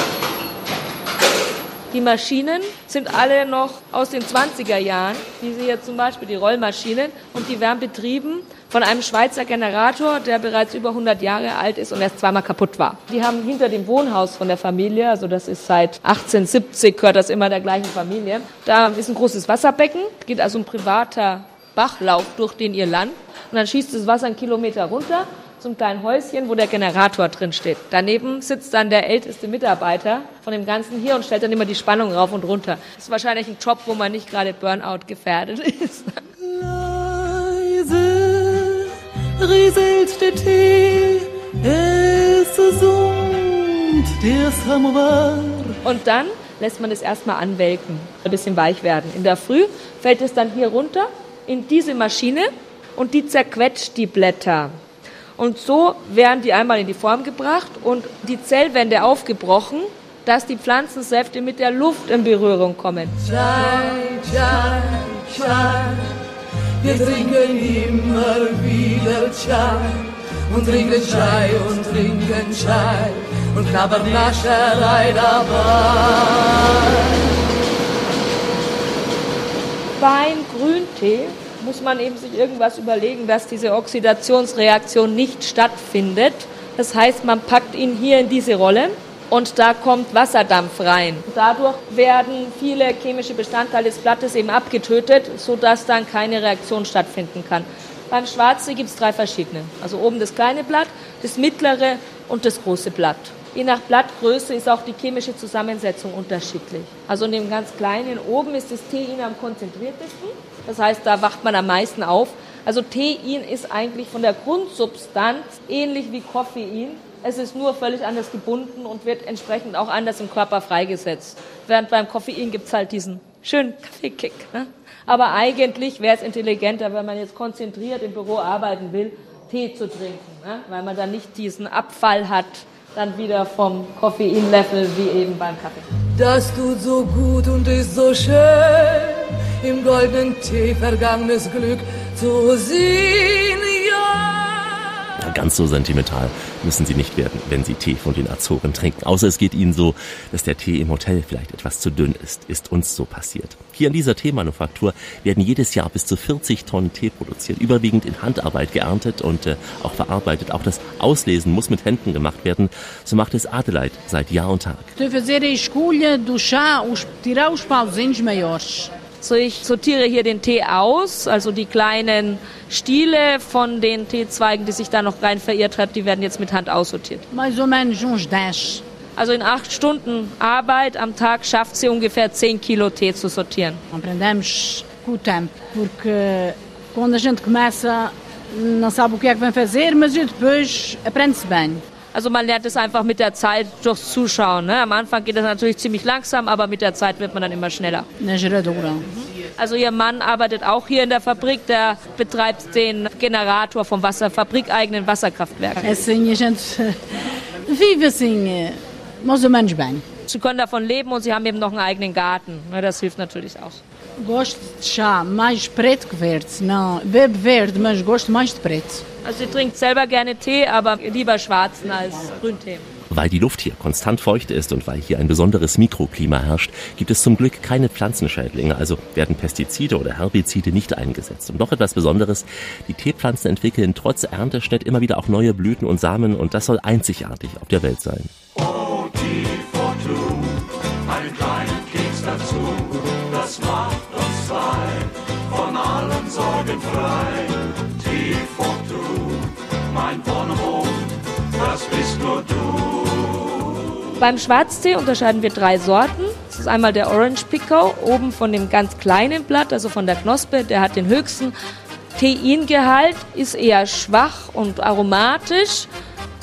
Die Maschinen sind alle noch aus den 20er Jahren, wie sie hier zum Beispiel die Rollmaschinen, und die werden betrieben von einem Schweizer Generator, der bereits über 100 Jahre alt ist und erst zweimal kaputt war. Die haben hinter dem Wohnhaus von der Familie, also das ist seit 1870, gehört das immer der gleichen Familie, da ist ein großes Wasserbecken, geht also ein privater Bachlauf durch den ihr Land. Und dann schießt das Wasser einen Kilometer runter zum kleinen Häuschen, wo der Generator drin steht. Daneben sitzt dann der älteste Mitarbeiter von dem Ganzen hier und stellt dann immer die Spannung rauf und runter. Das ist wahrscheinlich ein Job, wo man nicht gerade Burnout gefährdet ist. Leise rieselt der Tee, es summt der Samovar. Und dann lässt man es erstmal anwelken, ein bisschen weich werden. In der Früh fällt es dann hier runter in diese Maschine und die zerquetscht die Blätter. Und so werden die einmal in die Form gebracht und die Zellwände aufgebrochen, dass die Pflanzensäfte mit der Luft in Berührung kommen. Chai, chai, chai. Wir trinken immer wieder Chai und trinken Chai und trinken Chai und knabbern Nascherei dabei. Beim Grüntee muss man eben sich irgendwas überlegen, dass diese Oxidationsreaktion nicht stattfindet. Das heißt, man packt ihn hier in diese Rolle und da kommt Wasserdampf rein. Dadurch werden viele chemische Bestandteile des Blattes eben abgetötet, sodass dann keine Reaktion stattfinden kann. Beim Schwarze gibt es drei verschiedene. Also oben das kleine Blatt, das mittlere und das große Blatt. Je nach Blattgröße ist auch die chemische Zusammensetzung unterschiedlich. Also in dem ganz kleinen oben ist das Tein am konzentriertesten. Das heißt, da wacht man am meisten auf. Also Tein ist eigentlich von der Grundsubstanz ähnlich wie Koffein. Es ist nur völlig anders gebunden und wird entsprechend auch anders im Körper freigesetzt. Während beim Koffein gibt es halt diesen schönen Kaffeekick. Ne? Aber eigentlich wäre es intelligenter, wenn man jetzt konzentriert im Büro arbeiten will, Tee zu trinken, ne? weil man dann nicht diesen Abfall hat, dann wieder vom Koffeinlevel wie eben beim Kaffee. Das tut so gut und ist so schön, im goldenen Tee vergangenes Glück zu sehen, ja. Ganz so sentimental müssen Sie nicht werden, wenn Sie Tee von den Azoren trinken. Außer es geht Ihnen so, dass der Tee im Hotel vielleicht etwas zu dünn ist. Ist uns so passiert. Hier in dieser Teemanufaktur werden jedes Jahr bis zu 40 Tonnen Tee produziert, überwiegend in Handarbeit geerntet und äh, auch verarbeitet. Auch das Auslesen muss mit Händen gemacht werden. So macht es Adelheid seit Jahr und Tag. So, ich sortiere hier den Tee aus, also die kleinen Stiele von den Teezweigen, die sich da noch rein verirrt hat, die werden jetzt mit Hand aussortiert. Mais ou menos uns 10. Also in acht Stunden Arbeit am Tag schafft sie ungefähr 10 Kilo Tee zu sortieren. Aprendemos com o tempo, porque quando a gente começa não sabe o que é que vai fazer, mas depois aprende-se bem. Also man lernt es einfach mit der Zeit durchs Zuschauen. Ne? Am Anfang geht es natürlich ziemlich langsam, aber mit der Zeit wird man dann immer schneller. Na geradora. Also ihr Mann arbeitet auch hier in der Fabrik, der betreibt den Generator vom Wasser, fabrikeigenen Wasserkraftwerk. Menos bem. Sie können davon leben und sie haben eben noch einen eigenen Garten. Ne? Das hilft natürlich auch. Gosto de chá mais preto que verde. Não, bebo verde, mas gosto mais de preto. Also sie trinkt selber gerne Tee, aber lieber schwarzen als Grüntee. Weil die Luft hier konstant feucht ist und weil hier ein besonderes Mikroklima herrscht, gibt es zum Glück keine Pflanzenschädlinge, also werden Pestizide oder Herbizide nicht eingesetzt. Und noch etwas Besonderes, die Teepflanzen entwickeln trotz Ernteschnitt immer wieder auch neue Blüten und Samen und das soll einzigartig auf der Welt sein. Oh, Tea for Two, einen kleinen Keks dazu, das macht uns zwei, von allen Sorgen frei. Mein Bonbon, das bist nur du. Beim Schwarztee unterscheiden wir drei Sorten. Das ist einmal der Orange Picot, oben von dem ganz kleinen Blatt, also von der Knospe, der hat den höchsten Teingehalt, ist eher schwach und aromatisch.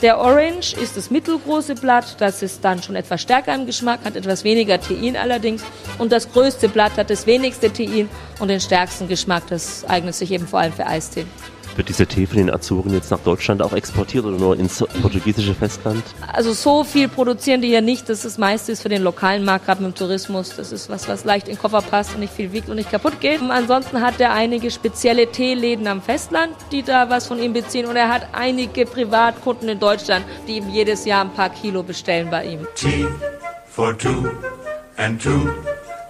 Der Orange ist das mittelgroße Blatt, das ist dann schon etwas stärker im Geschmack, hat etwas weniger Tein allerdings. Und das größte Blatt hat das wenigste Tein und den stärksten Geschmack. Das eignet sich eben vor allem für Eistee. Wird dieser Tee von den Azoren jetzt nach Deutschland auch exportiert oder nur ins portugiesische Festland? Also so viel produzieren die hier nicht. Das ist meistens für den lokalen Markt, gerade mit dem Tourismus. Das ist was, was leicht in den Koffer passt und nicht viel wiegt und nicht kaputt geht. Und ansonsten hat er einige spezielle Teeläden am Festland, die da was von ihm beziehen. Und er hat einige Privatkunden in Deutschland, die ihm jedes Jahr ein paar Kilo bestellen bei ihm. Tea for two and two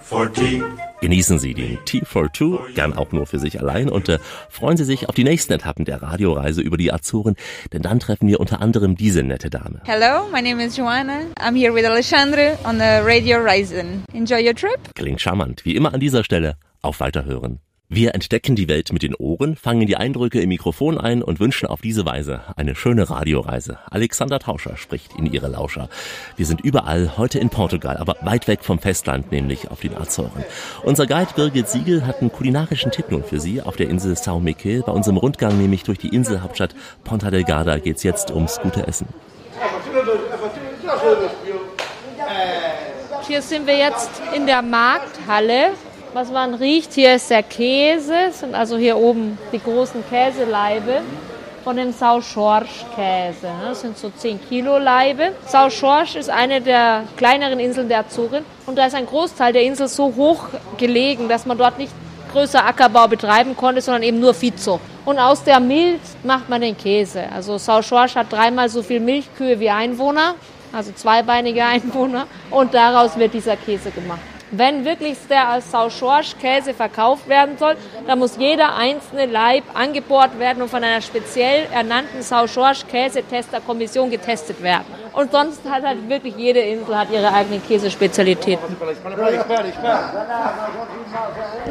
for tea. Genießen Sie den T42, gern auch nur für sich allein und äh, freuen Sie sich auf die nächsten Etappen der Radioreise über die Azoren, denn dann treffen wir unter anderem diese nette Dame. Hello, my name is Joanna. I'm here with Alexandre on the Radio Horizon. Enjoy your trip. Klingt charmant, wie immer an dieser Stelle. Auf Weiterhören. Wir entdecken die Welt mit den Ohren, fangen die Eindrücke im Mikrofon ein und wünschen auf diese Weise eine schöne Radioreise. Alexander Tauscher spricht in ihre Lauscher. Wir sind überall, heute in Portugal, aber weit weg vom Festland, nämlich auf den Azoren. Unser Guide Birgit Siegel hat einen kulinarischen Tipp nun für Sie auf der Insel São Miquel. Bei unserem Rundgang nämlich durch die Inselhauptstadt Ponta Delgada geht's jetzt ums gute Essen. Hier sind wir jetzt in der Markthalle was man riecht, hier ist der Käse, sind also hier oben die großen Käseleibe von dem Sau Schorsch Käse. Das sind so 10 Kilo Leibe. Sau Schorsch ist eine der kleineren Inseln der Azoren und da ist ein Großteil der Insel so hoch gelegen, dass man dort nicht größer Ackerbau betreiben konnte, sondern eben nur Viehzucht. Und aus der Milch macht man den Käse. Also Sau Schorsch hat dreimal so viel Milchkühe wie Einwohner, also zweibeinige Einwohner und daraus wird dieser Käse gemacht. Wenn wirklich der als Sauschorsch-Käse verkauft werden soll, dann muss jeder einzelne Leib angebohrt werden und von einer speziell ernannten Sauschorsch-Käsetesterkommission getestet werden. Und sonst hat halt wirklich jede Insel hat ihre eigenen Käsespezialitäten. Und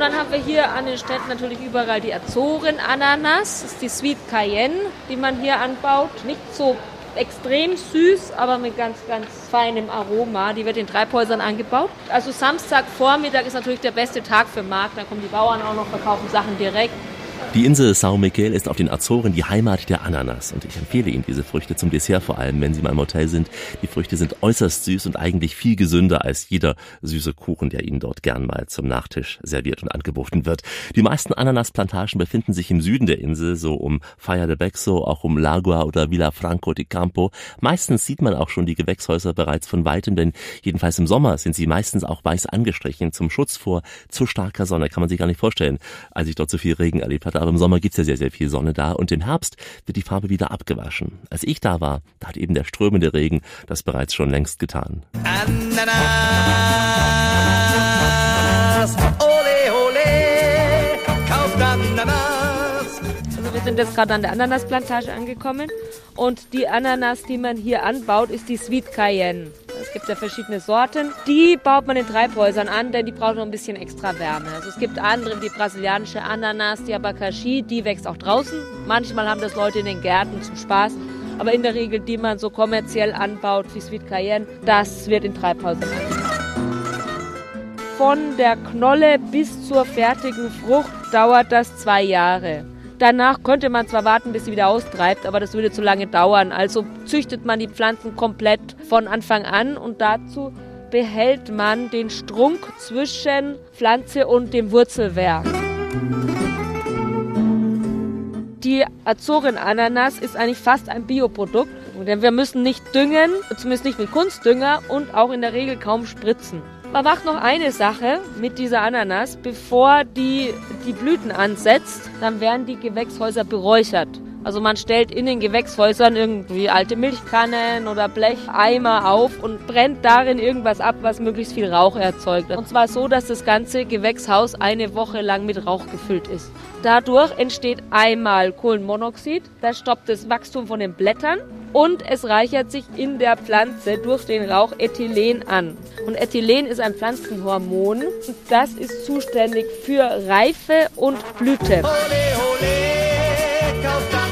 dann haben wir hier an den Städten natürlich überall die Azoren-Ananas, das ist die Sweet Cayenne, die man hier anbaut. Nicht so extrem süß, aber mit ganz, ganz feinem Aroma. Die wird in Treibhäusern angebaut. Also Samstagvormittag ist natürlich der beste Tag für Markt. Da kommen die Bauern auch noch, verkaufen Sachen direkt. Die Insel São Miguel ist auf den Azoren die Heimat der Ananas und ich empfehle Ihnen diese Früchte zum Dessert vor allem, wenn Sie mal im Hotel sind. Die Früchte sind äußerst süß und eigentlich viel gesünder als jeder süße Kuchen, der Ihnen dort gern mal zum Nachtisch serviert und angeboten wird. Die meisten Ananasplantagen befinden sich im Süden der Insel, so um Faya de Bexo, auch um Lagua oder Villa Franco de Campo. Meistens sieht man auch schon die Gewächshäuser bereits von weitem, denn jedenfalls im Sommer sind sie meistens auch weiß angestrichen zum Schutz vor zu starker Sonne. Kann man sich gar nicht vorstellen, als ich dort so viel Regen erlebt hatte aber im Sommer gibt's ja sehr, sehr viel Sonne da und im Herbst wird die Farbe wieder abgewaschen. Als ich da war, da hat eben der strömende Regen das bereits schon längst getan. Ananas, sind jetzt gerade an der Ananasplantage angekommen und die Ananas, die man hier anbaut, ist die Sweet Cayenne. Es gibt ja verschiedene Sorten. Die baut man in Treibhäusern an, denn die braucht noch ein bisschen extra Wärme. Also es gibt andere, die brasilianische Ananas, die Abacaxi, die wächst auch draußen. Manchmal haben das Leute in den Gärten zum Spaß. Aber in der Regel, die man so kommerziell anbaut, wie Sweet Cayenne, das wird in Treibhäusern angebaut. Von der Knolle bis zur fertigen Frucht dauert das zwei Jahre. Danach könnte man zwar warten, bis sie wieder austreibt, aber das würde zu lange dauern. Also züchtet man die Pflanzen komplett von Anfang an und dazu behält man den Strunk zwischen Pflanze und dem Wurzelwerk. Die Azoren-Ananas ist eigentlich fast ein Bioprodukt, denn wir müssen nicht düngen, zumindest nicht mit Kunstdünger und auch in der Regel kaum spritzen. Man macht noch eine Sache mit dieser Ananas, bevor die die Blüten ansetzt, dann werden die Gewächshäuser beräuchert. Also man stellt in den Gewächshäusern irgendwie alte Milchkannen oder Blecheimer auf und brennt darin irgendwas ab, was möglichst viel Rauch erzeugt. Und zwar so, dass das ganze Gewächshaus eine Woche lang mit Rauch gefüllt ist. Dadurch entsteht einmal Kohlenmonoxid, das stoppt das Wachstum von den Blättern und es reichert sich in der Pflanze durch den Rauch Ethylen an. Und Ethylen ist ein Pflanzenhormon und das ist zuständig für Reife und Blüte. Ole, ole,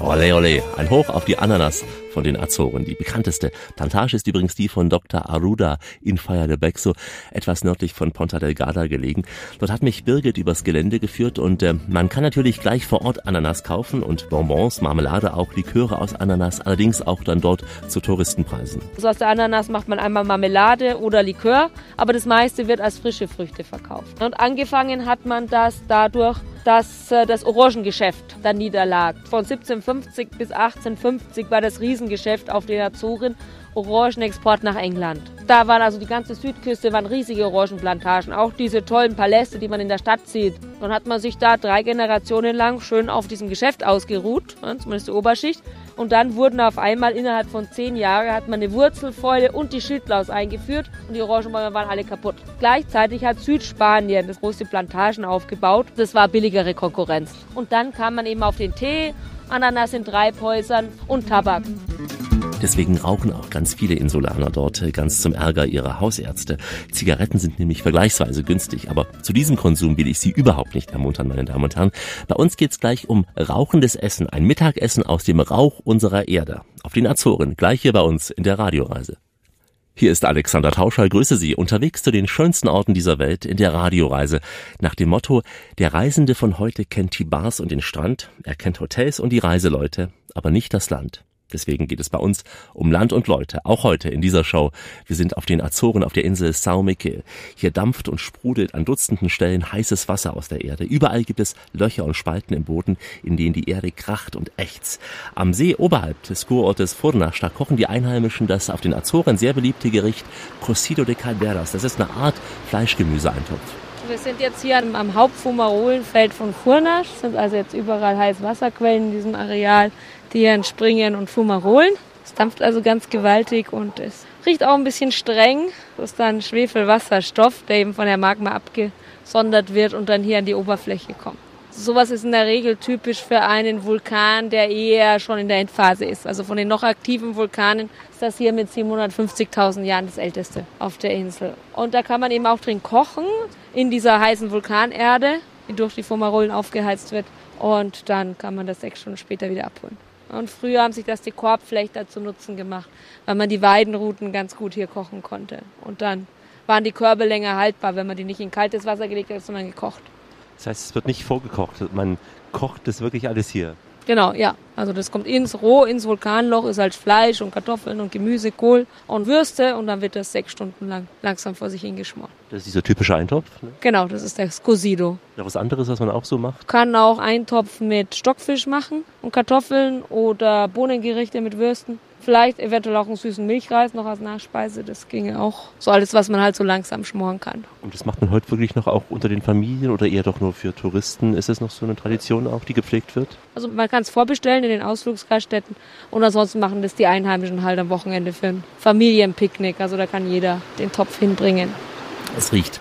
Ole ole, ein Hoch auf die Ananas von den Azoren. Die bekannteste Plantage ist übrigens die von Dr. Aruda in Faya de Bexo, etwas nördlich von Ponta Delgada gelegen. Dort hat mich Birgit übers Gelände geführt und äh, man kann natürlich gleich vor Ort Ananas kaufen und Bonbons, Marmelade, auch Liköre aus Ananas, allerdings auch dann dort zu Touristenpreisen. Also aus der Ananas macht man einmal Marmelade oder Likör, aber das meiste wird als frische Früchte verkauft. Und angefangen hat man das dadurch, dass äh, das Orangengeschäft da niederlag. Von 1750 bis 1850 war das Riesengeschäft auf den Azoren Orangenexport nach England. Da waren also die ganze Südküste waren riesige Orangenplantagen, auch diese tollen Paläste, die man in der Stadt sieht. Dann hat man sich da drei Generationen lang schön auf diesem Geschäft ausgeruht, zumindest die Oberschicht. Und dann wurden auf einmal innerhalb von zehn Jahren hat man eine Wurzelfäule und die Schildlaus eingeführt und die Orangenbäume waren alle kaputt. Gleichzeitig hat Südspanien das große Plantagen aufgebaut. Das war billigere Konkurrenz. Und dann kam man eben auf den Tee, Ananas in Treibhäusern und Tabak. Deswegen rauchen auch ganz viele Insulaner dort, äh, ganz zum Ärger ihrer Hausärzte. Zigaretten sind nämlich vergleichsweise günstig, aber zu diesem Konsum will ich Sie überhaupt nicht ermuntern, meine Damen und Herren. Bei uns geht's gleich um rauchendes Essen, ein Mittagessen aus dem Rauch unserer Erde. Auf den Azoren, gleich hier bei uns in der Radioreise. Hier ist Alexander Tauscher, grüße Sie, unterwegs zu den schönsten Orten dieser Welt in der Radioreise. Nach dem Motto, der Reisende von heute kennt die Bars und den Strand, er kennt Hotels und die Reiseleute, aber nicht das Land. Deswegen geht es bei uns um Land und Leute, auch heute in dieser Show. Wir sind auf den Azoren auf der Insel São Miguel. Hier dampft und sprudelt an Dutzenden Stellen heißes Wasser aus der Erde. Überall gibt es Löcher und Spalten im Boden, in denen die Erde kracht und ächzt. Am See oberhalb des Kurortes Furnas, da kochen die Einheimischen das auf den Azoren sehr beliebte Gericht Cocido de Calderas. Das ist eine Art Fleischgemüseeintopf. Wir sind jetzt hier am Hauptfumarolenfeld von Furnas. Es sind also jetzt überall Heißwasserquellen in diesem Areal, die entspringen und fumarolen. Es dampft also ganz gewaltig und es riecht auch ein bisschen streng. Das ist dann Schwefelwasserstoff, der eben von der Magma abgesondert wird und dann hier an die Oberfläche kommt. Sowas ist in der Regel typisch für einen Vulkan, der eher schon in der Endphase ist. Also von den noch aktiven Vulkanen ist das hier mit 750.000 Jahren das älteste auf der Insel. Und da kann man eben auch drin kochen, in dieser heißen Vulkanerde, die durch die Fumarolen aufgeheizt wird. Und dann kann man das sechs Stunden später wieder abholen. Und früher haben sich das die Korbflechter zu Nutzen gemacht, weil man die Weidenruten ganz gut hier kochen konnte. Und dann waren die Körbe länger haltbar, wenn man die nicht in kaltes Wasser gelegt hat, sondern gekocht. Das heißt, es wird nicht vorgekocht, man kocht das wirklich alles hier. Genau, ja. Also das kommt ins Roh, ins Vulkanloch, ist halt Fleisch und Kartoffeln und Gemüse, Kohl und Würste und dann wird das sechs Stunden lang langsam vor sich hingeschmort. Das ist dieser typische Eintopf. Ne? Genau, das ist der Scosido. Ja, was anderes, was man auch so macht? Kann auch Eintopf mit Stockfisch machen und Kartoffeln oder Bohnengerichte mit Würsten. Vielleicht eventuell auch einen süßen Milchreis noch als Nachspeise. Das ginge auch. So alles, was man halt so langsam schmoren kann. Und das macht man heute wirklich noch auch unter den Familien oder eher doch nur für Touristen? Ist es noch so eine Tradition auch, die gepflegt wird? Also man kann es vorbestellen in den Ausflugsgaststätten und ansonsten machen das die Einheimischen halt am Wochenende für ein Familienpicknick. Also da kann jeder den Topf hinbringen. Es riecht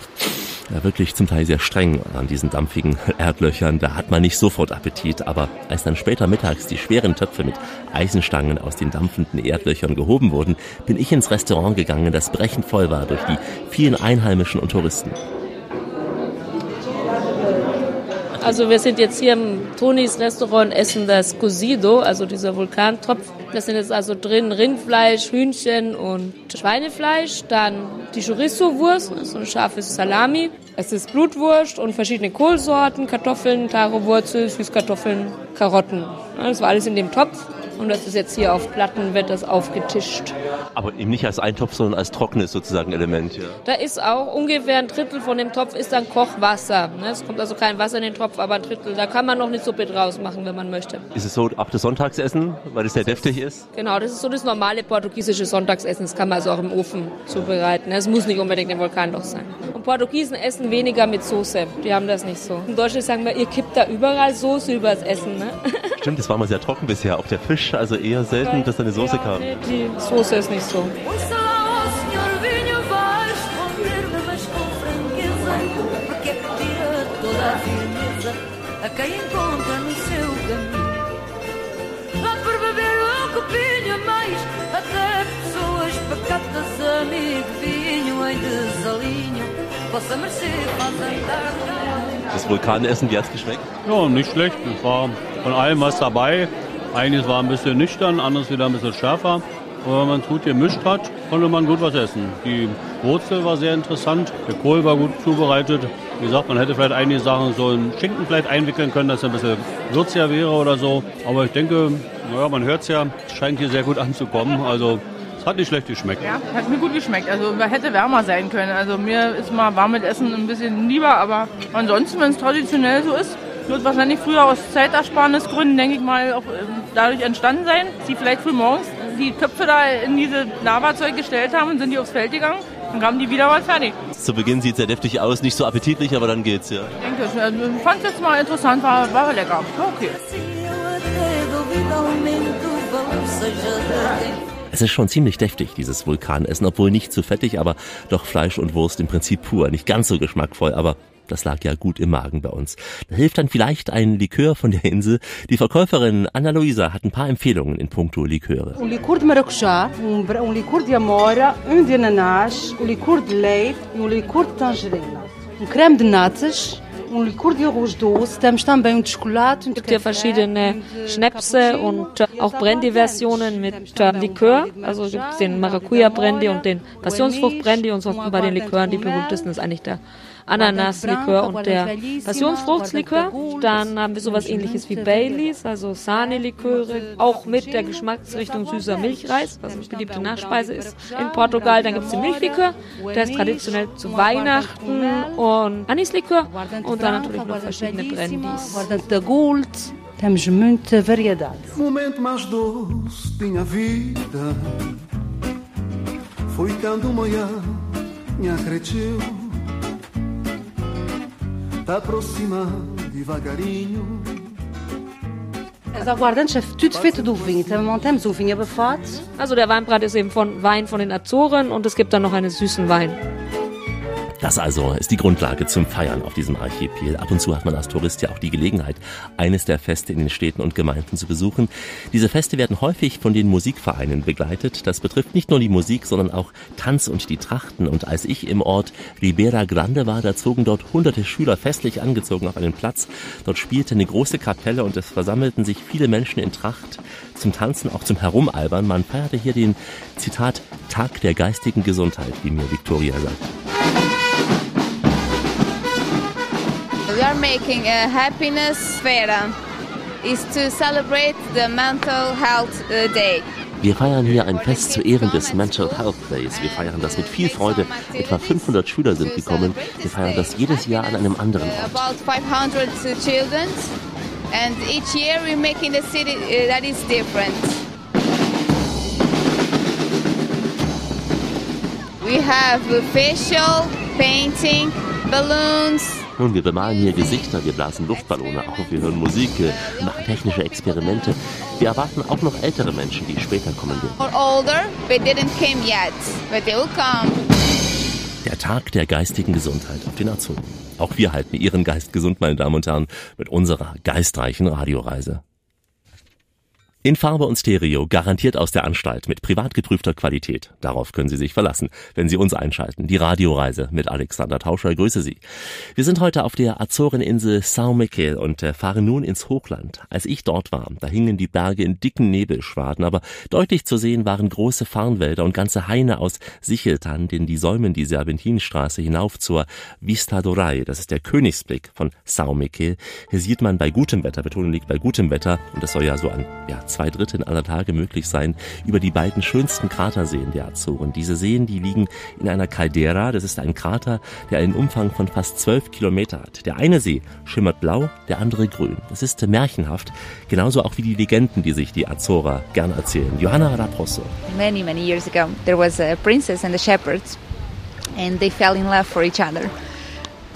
ja, wirklich zum Teil sehr streng an diesen dampfigen Erdlöchern. Da hat man nicht sofort Appetit, aber als dann später mittags die schweren Töpfe mit Eisenstangen aus den dampfenden Erdlöchern gehoben wurden, bin ich ins Restaurant gegangen, das brechend voll war durch die vielen Einheimischen und Touristen. Also wir sind jetzt hier im Tonis Restaurant essen das Cosido, also dieser Vulkantopf. Das sind jetzt also drin Rindfleisch, Hühnchen und Schweinefleisch. Dann die Chorizo-Wurst, so ein scharfes Salami. Es ist Blutwurst und verschiedene Kohlsorten, Kartoffeln, Taro-Wurzel, Süßkartoffeln, Karotten. Das war alles in dem Topf. Und das ist jetzt hier auf Platten, wird das aufgetischt. Aber eben nicht als Eintopf, sondern als trockenes sozusagen Element. Ja. Da ist auch ungefähr ein Drittel von dem Topf ist dann Kochwasser. Ne? Es kommt also kein Wasser in den Topf, aber ein Drittel. Da kann man noch eine Suppe draus machen, wenn man möchte. Ist es so ab des Sonntagsessen, weil es sehr deftig ist? Genau, das ist so das normale portugiesische Sonntagsessen. Das kann man also auch im Ofen zubereiten. Es muss nicht unbedingt im Vulkanloch sein. Und Portugiesen essen weniger mit Soße. Die haben das nicht so. In Deutschland sagen wir, ihr kippt da überall Soße übers Essen. Ne? Stimmt, das war mal sehr trocken bisher. Auch der Fisch, also eher selten, dass da eine Soße kam. Nee, die Soße ist nicht so. Das Vulkanessen, wie hat's geschmeckt? Ja, nicht schlecht. Es war von allem was dabei. Einiges war ein bisschen nüchtern, anderes wieder ein bisschen schärfer. Aber wenn man es gut gemischt hat, konnte man gut was essen. Die Wurzel war sehr interessant, der Kohl war gut zubereitet. Wie gesagt, man hätte vielleicht einige Sachen so in Schinken vielleicht einwickeln können, dass er ein bisschen würziger wäre oder so. Aber ich denke, naja, man hört es ja, es scheint hier sehr gut anzukommen. Also es hat nicht schlecht geschmeckt. Ja, hat mir gut geschmeckt. Also hätte wärmer sein können. Also mir ist mal warmes Essen ein bisschen lieber, aber ansonsten, wenn es traditionell so ist, wird wahrscheinlich früher aus Zeitersparnisgründen, denke ich mal, auch ähm, dadurch entstanden sein. Sie vielleicht früh morgens die Töpfe da in diese Lavazeug gestellt haben und sind die aufs Feld gegangen. Dann kamen die wieder mal fertig. Zu Beginn sieht es sehr deftig aus, nicht so appetitlich, aber dann geht's ja. Ich denke, ich also, fand es jetzt mal interessant, war, war lecker. Okay. Es ist schon ziemlich deftig, dieses Vulkanessen, obwohl nicht zu fettig, aber doch Fleisch und Wurst im Prinzip pur. Nicht ganz so geschmackvoll, aber das lag ja gut im Magen bei uns. Da hilft dann vielleicht ein Likör von der Insel. Die Verkäuferin Anna-Luisa hat ein paar Empfehlungen in puncto Liköre. Um licor de maracujá, um, um licor de amora, um de ananás, um licor de leite e um licor de tangerina. Um creme de natas, um licor de arroz doce, temos também um de chocolate, Es gibt ja verschiedene Schnäpse und äh, auch Brandy-Versionen mit äh, Likör. Also gibt es den Maracuja-Brandy und den Passionsfrucht-Brandy und sonst bei den Likören die berühmtesten ist eigentlich der Ananas-Likör und der Passionsfruchtslikör. Dann haben wir sowas ähnliches wie Baileys, also Sahne-Liköre, auch mit der Geschmacksrichtung süßer Milchreis, was eine beliebte Nachspeise ist in Portugal. Dann gibt es den Milchlikör, der ist traditionell zu Weihnachten und Anislikör und dann natürlich noch verschiedene Brandys. Guardante da Gold, temos muita variedade. O momento mais doce tinha vida Foi quando manhã me acrediu vinho abafado. Also der Weinbrat ist eben von Wein von den Azoren und es gibt dann noch einen süßen Wein. Das also ist die Grundlage zum Feiern auf diesem Archipel. Ab und zu hat man als Tourist ja auch die Gelegenheit, eines der Feste in den Städten und Gemeinden zu besuchen. Diese Feste werden häufig von den Musikvereinen begleitet. Das betrifft nicht nur die Musik, sondern auch Tanz und die Trachten. Und als ich im Ort Ribera Grande war, da zogen dort hunderte Schüler festlich angezogen auf einen Platz. Dort spielte eine große Kapelle und es versammelten sich viele Menschen in Tracht zum Tanzen, auch zum Herumalbern. Man feierte hier den, Zitat, Tag der geistigen Gesundheit, wie mir Victoria sagt. We are making a happiness fair. Is to celebrate the mental health uh, day. Wir feiern hier ein Fest zu Ehren des Mental Health Days. Wir feiern das mit viel Freude. Etwa 500 Schüler sind gekommen. Wir feiern das jedes Jahr an einem anderen Ort. About 500 children, and each year we make in the city uh, that is different. We have facial, painting, balloons, Nun, wir bemalen hier Gesichter, wir blasen Luftballone auf, wir hören Musik, wir machen technische Experimente. Wir erwarten auch noch ältere Menschen, die später kommen werden. or older, but didn't came yet, but they will come. Der Tag der geistigen Gesundheit auf den Azoren. Auch wir halten Ihren Geist gesund, meine Damen und Herren, mit unserer geistreichen Radioreise. In Farbe und Stereo, garantiert aus der Anstalt, mit privat geprüfter Qualität. Darauf können Sie sich verlassen, wenn Sie uns einschalten. Die Radioreise mit Alexander Tauscher, grüße Sie. Wir sind heute auf der Azoreninsel São Miquel und äh, fahren nun ins Hochland. Als ich dort war, da hingen die Berge in dicken Nebelschwaden, aber deutlich zu sehen waren große Farnwälder und ganze Haine aus Sicheltannen, die säumen die Serpentinstraße hinauf zur Vista do Rei. Das ist der Königsblick von São Miquel. Hier sieht man bei gutem Wetter, Betonung liegt bei gutem Wetter, und das soll ja so an ja, zwei Drittel aller Tage möglich sein, über die beiden schönsten Kraterseen der Azoren. Diese Seen, die liegen in einer Caldera. Das ist ein Krater, der einen Umfang von fast zwölf Kilometer hat. Der eine See schimmert blau, der andere grün. Das ist märchenhaft, genauso auch wie die Legenden, die sich die Azorer gern erzählen. Johanna Raposo. Many, many years ago, there was a princess and a shepherd, and they fell in love for each other.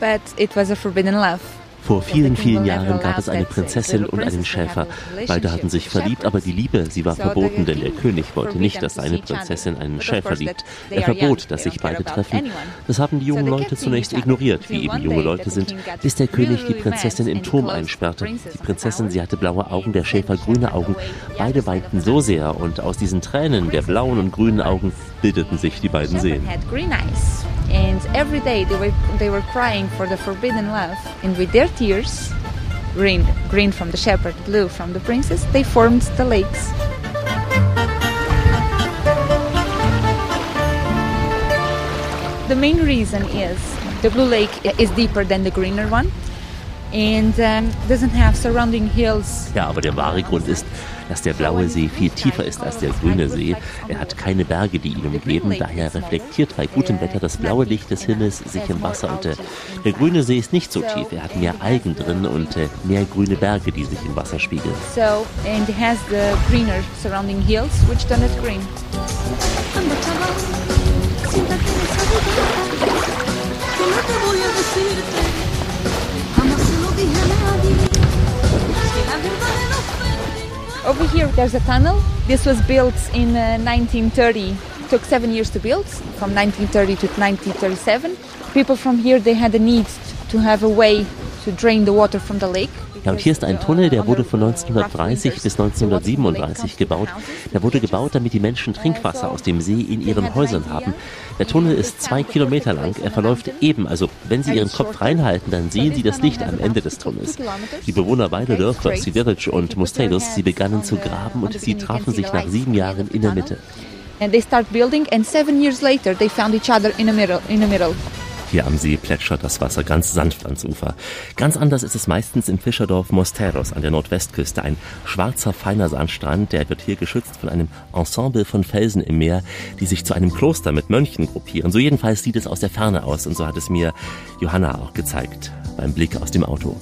But it was a forbidden love. Vor vielen, vielen Jahren gab es eine Prinzessin und einen Schäfer. Beide hatten sich verliebt, aber die Liebe, sie war verboten, denn der König wollte nicht, dass seine Prinzessin einen Schäfer liebt. Er verbot, dass sich beide treffen. Das haben die jungen Leute zunächst ignoriert, wie eben junge Leute sind, bis der König die Prinzessin im Turm einsperrte. Die Prinzessin, sie hatte blaue Augen, der Schäfer grüne Augen. Beide weinten so sehr und aus diesen Tränen der blauen und grünen Augen bildeten sich die beiden Seen. had green eyes, and every day they were they were crying for the forbidden love, and with their tears, green, green from the shepherd, blue from the princess, they formed the lakes. The main reason is the blue lake is deeper than the greener one and um, doesn't have surrounding hills. Ja, aber der wahre Grund ist, dass der blaue See viel tiefer ist als der grüne See. Er hat keine Berge, die ihn umgeben. Daher reflektiert bei gutem Wetter das blaue Licht des Himmels sich im Wasser. Und äh, der grüne See ist nicht so tief. Er hat mehr Algen drin und äh, mehr grüne Berge, die sich im Wasser spiegeln. So, and it has the greener surrounding hills, which turn it green. Over here, there's a tunnel. This was built in uh, 1930. Took seven years to build, from 1930 to 1937. People from here, they had a need to have a way to drain the water from the lake. Ja, und hier ist ein Tunnel, der wurde von 1930 bis 1937 gebaut. Der wurde gebaut, damit die Menschen Trinkwasser aus dem See in ihren Häusern haben. Der Tunnel ist zwei Kilometer lang. Er verläuft eben, also wenn Sie Ihren Kopf reinhalten, dann sehen Sie das Licht am Ende des Tunnels. Die Bewohner beider Dörfer, Siderich und Mustelos, sie begannen zu graben und sie trafen sich nach sieben Jahren in der Mitte. And they start building, and seven years later, they found each other in the middle. In the middle. Hier am See plätschert das Wasser ganz sanft ans Ufer. Ganz anders ist es meistens im Fischerdorf Mosteros an der Nordwestküste. Ein schwarzer, feiner Sandstrand, der wird hier geschützt von einem Ensemble von Felsen im Meer, die sich zu einem Kloster mit Mönchen gruppieren. So jedenfalls sieht es aus der Ferne aus und so hat es mir Johanna auch gezeigt beim Blick aus dem Auto.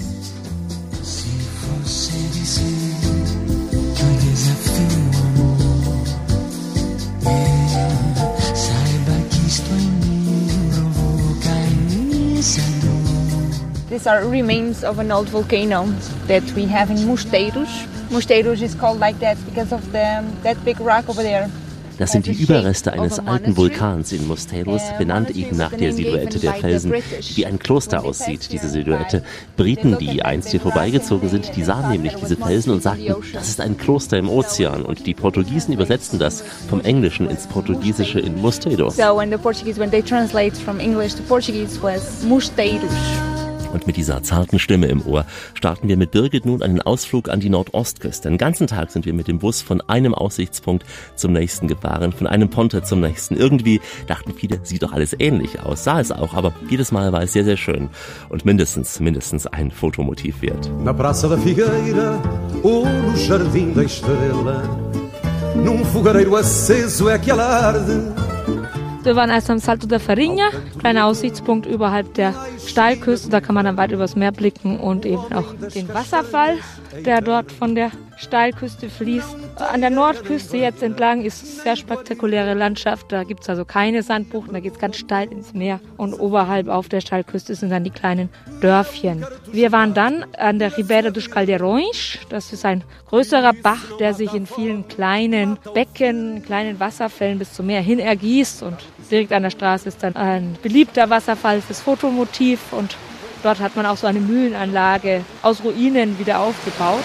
These are remains of an old volcano that we have in Mosteiros. Mosteiros is called like that because of the, that big rock over there. Das sind die Überreste eines alten Vulkans in Mosteros, benannt eben nach der Silhouette der Felsen, die wie ein Kloster aussieht, diese Silhouette. Briten, die einst hier vorbeigezogen sind, die sahen nämlich diese Felsen und sagten, das ist ein Kloster im Ozean. Und die Portugiesen übersetzten das vom Englischen ins Portugiesische in Mosteros. So when the Portuguese, when they translate from English to Portuguese, was Mosteiros. Und mit dieser zarten Stimme im Ohr starten wir mit Birgit nun einen Ausflug an die Nordostküste. Den ganzen Tag sind wir mit dem Bus von einem Aussichtspunkt zum nächsten gefahren, von einem Ponte zum nächsten. Irgendwie dachten viele, sieht doch alles ähnlich aus. Sah es auch, aber jedes Mal war es sehr, sehr schön. Und mindestens, mindestens ein Fotomotiv wert. Na Praça da Figueira ou no Jardim da Estrela, num fogareiro aceso é que alarde. Wir waren erst am Salto da Farinha, kleiner Aussichtspunkt überhalb der Steilküste. Da kann man dann weit übers Meer blicken und eben auch den Wasserfall, der dort von der Steilküste fließt. An der Nordküste jetzt entlang ist sehr spektakuläre Landschaft. Da gibt es also keine Sandbuchten, da geht es ganz steil ins Meer. Und oberhalb auf der Steilküste sind dann die kleinen Dörfchen. Wir waren dann an der Ribeira dos Caldeirões. Das ist ein größerer Bach, der sich in vielen kleinen Becken, kleinen Wasserfällen bis zum Meer hin ergießt. Und direkt an der Straße ist dann ein beliebter Wasserfall fürs Fotomotiv. Und dort hat man auch so eine Mühlenanlage aus Ruinen wieder aufgebaut.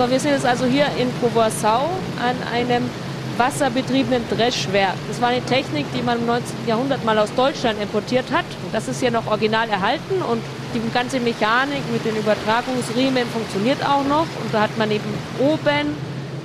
So, wir sind jetzt also hier in Provençal an einem wasserbetriebenen Dreschwerk. Das war eine Technik, die man im 19. Jahrhundert mal aus Deutschland importiert hat. Das ist hier noch original erhalten und die ganze Mechanik mit den Übertragungsriemen funktioniert auch noch. Und da hat man eben oben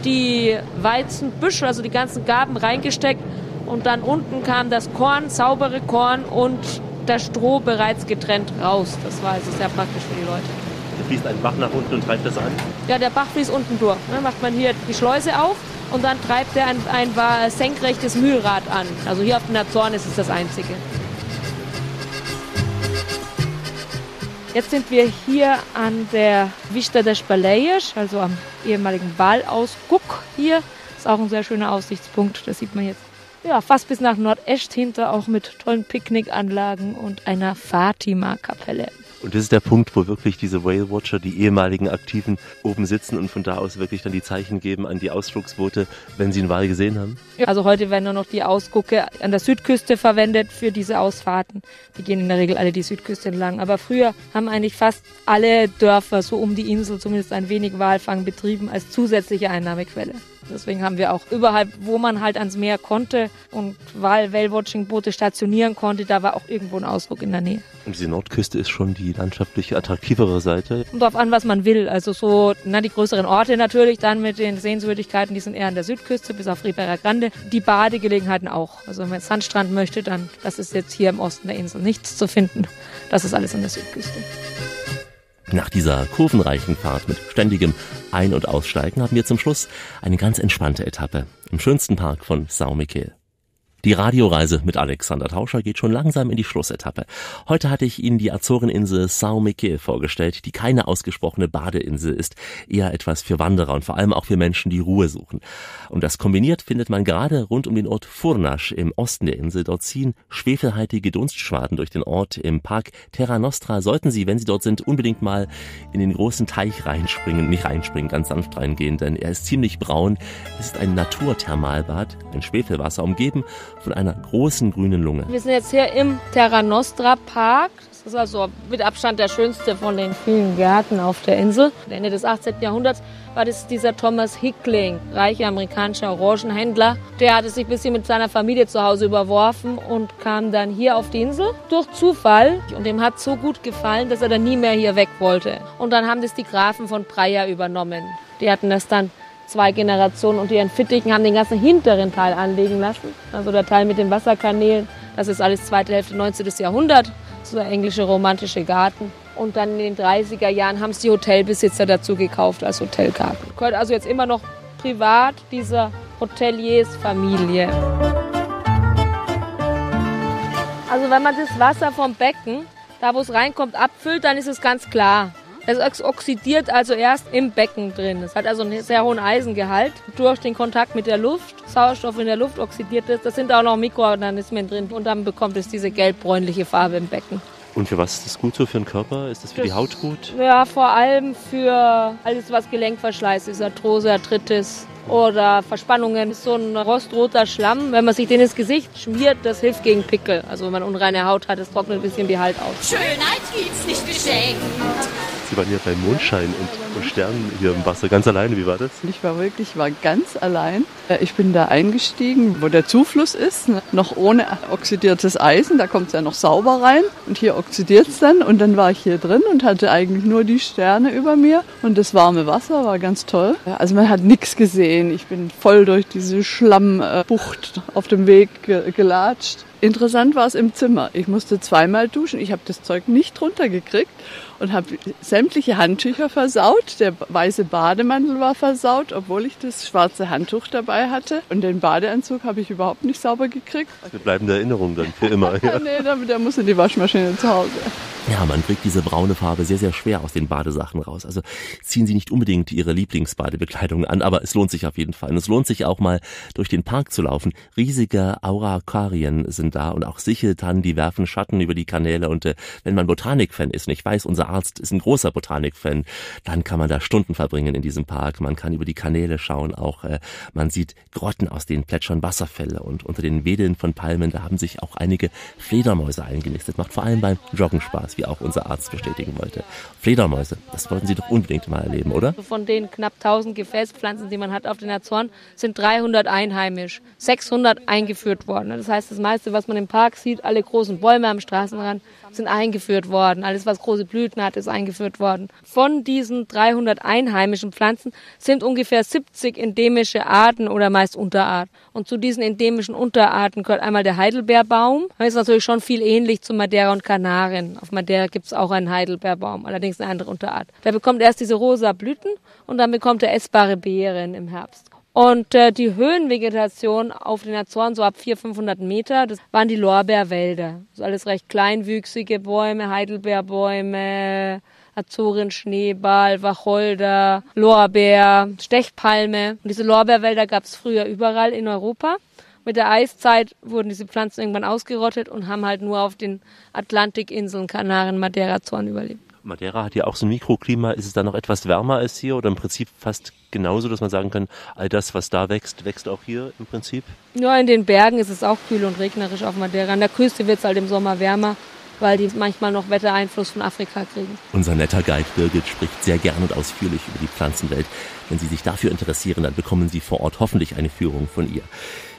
die Weizenbüschel, also die ganzen Gaben reingesteckt und dann unten kam das Korn, saubere Korn und das Stroh bereits getrennt raus. Das war also sehr praktisch für die Leute. Fließt ein Bach nach unten und treibt das an. Ja, der Bach fließt unten durch. Dann macht man hier die Schleuse auf und dann treibt er ein, ein senkrechtes Mühlrad an. Also hier auf den Azoren ist es das einzige. Jetzt sind wir hier an der Vista des Baleias, also am ehemaligen Wahlausguck hier. Ist auch ein sehr schöner Aussichtspunkt. Das sieht man jetzt ja, fast bis nach Nordest hinter, auch mit tollen Picknickanlagen und einer Fatima-Kapelle. Und das ist der Punkt, wo wirklich diese Whale Watcher, die ehemaligen Aktiven, oben sitzen und von da aus wirklich dann die Zeichen geben an die Ausflugsboote, wenn sie einen Wal gesehen haben. Also heute werden nur noch die Ausgucke an der Südküste verwendet für diese Ausfahrten. Die gehen in der Regel alle die Südküste entlang. Aber früher haben eigentlich fast alle Dörfer so um die Insel zumindest ein wenig Walfang betrieben als zusätzliche Einnahmequelle. Deswegen haben wir auch überall, wo man halt ans Meer konnte und weil Whale-Watching-Boote stationieren konnte, da war auch irgendwo ein Ausdruck in der Nähe. Und diese Nordküste ist schon die landschaftlich attraktivere Seite. Kommt drauf an, was man will. Also so, na, die größeren Orte natürlich, dann mit den Sehenswürdigkeiten, die sind eher an der Südküste, bis auf Ribeira Grande. Die Badegelegenheiten auch. Also wenn man Sandstrand möchte, dann, das ist jetzt hier im Osten der Insel nichts zu finden. Das ist alles an der Südküste. Nach dieser kurvenreichen Fahrt mit ständigem Ein- und Aussteigen haben wir zum Schluss eine ganz entspannte Etappe im schönsten Park von Miquel. Die Radioreise mit Alexander Tauscher geht schon langsam in die Schlussetappe. Heute hatte ich Ihnen die Azoreninsel São Miquel vorgestellt, die keine ausgesprochene Badeinsel ist, eher etwas für Wanderer und vor allem auch für Menschen, die Ruhe suchen. Und das kombiniert findet man gerade rund um den Ort Furnas im Osten der Insel. Dort ziehen schwefelhaltige Dunstschwaden durch den Ort. Im Park Terra Nostra sollten Sie, wenn Sie dort sind, unbedingt mal in den großen Teich reinspringen, nicht reinspringen, ganz sanft reingehen, denn er ist ziemlich braun. Es ist ein Naturthermalbad, ein Schwefelwasser, umgeben von einer großen grünen Lunge. Wir sind jetzt hier im Terra Nostra Park. Das ist also mit Abstand der schönste von den vielen Gärten auf der Insel. Ende des 18. Jahrhunderts war das dieser Thomas Hickling, reicher amerikanischer Orangenhändler. Der hatte sich ein bisschen mit seiner Familie zu Hause überworfen und kam dann hier auf die Insel durch Zufall. Und dem hat so gut gefallen, dass er dann nie mehr hier weg wollte. Und dann haben das die Grafen von Breyer übernommen. Die hatten das dann zwei Generationen unter ihren Fittichen, haben den ganzen hinteren Teil anlegen lassen. Also der Teil mit den Wasserkanälen, das ist alles zweite Hälfte 19. Jahrhundert, so der englische romantische Garten. Und dann in den 30er Jahren haben es die Hotelbesitzer dazu gekauft als Hotelgarten. Gehört also jetzt immer noch privat dieser Hoteliers Familie. Also wenn man das Wasser vom Becken, da wo es reinkommt, abfüllt, dann ist es ganz klar. Es oxidiert also erst im Becken drin. Es hat also einen sehr hohen Eisengehalt. Durch den Kontakt mit der Luft, Sauerstoff in der Luft oxidiert es. Da sind auch noch Mikroorganismen drin und dann bekommt es diese gelbbräunliche Farbe im Becken. Und für was ist das gut so für den Körper? Ist das für Das- die Haut gut? Ja, vor allem für alles, was Gelenkverschleiß ist, Arthrose, Arthritis oder Verspannungen. Das ist so ein rostroter Schlamm. Wenn man sich den ins Gesicht schmiert, das hilft gegen Pickel. Also wenn man unreine Haut hat, das trocknet ein bisschen die Haut aus. Schönheit gibt's nicht geschenkt. Sie waren ja bei Mondschein und, und Sternen hier im Wasser ganz alleine. Wie war das? Ich war wirklich war ganz allein. Äh, Ich bin da eingestiegen, wo der Zufluss ist, ne? noch ohne oxidiertes Eisen. Da kommt es ja noch sauber rein und hier oxidiert es dann. Und dann war ich hier drin und hatte eigentlich nur die Sterne über mir und das warme Wasser war ganz toll. Also man hat nichts gesehen. Ich bin voll durch diese Schlammbucht auf dem Weg ge gelatscht. Interessant war es im Zimmer. Ich musste zweimal duschen. Ich habe das Zeug nicht runtergekriegt und habe sämtliche Handtücher versaut. Der weiße Bademantel war versaut, obwohl ich das schwarze Handtuch dabei hatte. Und den Badeanzug habe ich überhaupt nicht sauber gekriegt. Eine bleibende Erinnerung dann für immer. Ja. nee, der, der muss in die Waschmaschine zu Hause. Ja, man kriegt diese braune Farbe sehr, sehr schwer aus den Badesachen raus. Also ziehen Sie nicht unbedingt Ihre Lieblingsbadebekleidung an, aber es lohnt sich auf jeden Fall. Und es lohnt sich auch mal durch den Park zu laufen. Riesige Aurakarien sind da und auch Sicheltannen, die werfen Schatten über die Kanäle. Und äh, wenn man Botanikfan ist, und ich weiß, unser Arzt ist ein großer Botanikfan, dann kann man da Stunden verbringen in diesem Park. Man kann über die Kanäle schauen, auch äh, man sieht Grotten, aus denen plätschern Wasserfälle und unter den Wedeln von Palmen, da haben sich auch einige Fledermäuse eingenistet. Macht vor allem beim Joggen Spaß, wie auch unser Arzt bestätigen wollte. Fledermäuse, das wollten Sie doch unbedingt mal erleben, oder? Von den knapp 1000 Gefäßpflanzen, die man hat auf den Azoren, sind 300 einheimisch, 600 eingeführt worden. Das heißt, das meiste, was man im Park sieht, alle großen Bäume am Straßenrand, sind eingeführt worden. Alles, was große Blüten hat, ist eingeführt worden. Von diesen 300 einheimischen Pflanzen sind ungefähr 70 endemische Arten oder meist Unterarten. Und zu diesen endemischen Unterarten gehört einmal der Heidelbeerbaum. Das ist natürlich schon viel ähnlich zu Madeira und Kanaren. Auf Madeira gibt es auch einen Heidelbeerbaum, allerdings eine andere Unterart. Der bekommt erst diese rosa Blüten und dann bekommt er essbare Beeren im Herbst. Und äh, die Höhenvegetation auf den Azoren, so ab 400, 500 Meter, das waren die Lorbeerwälder. Das ist alles recht kleinwüchsige Bäume, Heidelbeerbäume, Azorenschneeball, Wacholder, Lorbeer, Stechpalme. Und diese Lorbeerwälder gab es früher überall in Europa. Mit der Eiszeit wurden diese Pflanzen irgendwann ausgerottet und haben halt nur auf den Atlantikinseln, Kanaren, Madeira, Azoren überlebt. Madeira hat ja auch so ein Mikroklima. Ist es da noch etwas wärmer als hier oder im Prinzip fast genauso, dass man sagen kann, all das, was da wächst, wächst auch hier im Prinzip? Nur in den Bergen ist es auch kühl und regnerisch auf Madeira. An der Küste wird es halt im Sommer wärmer, weil die manchmal noch Wettereinfluss von Afrika kriegen. Unser netter Guide Birgit spricht sehr gern und ausführlich über die Pflanzenwelt. Wenn Sie sich dafür interessieren, dann bekommen Sie vor Ort hoffentlich eine Führung von ihr.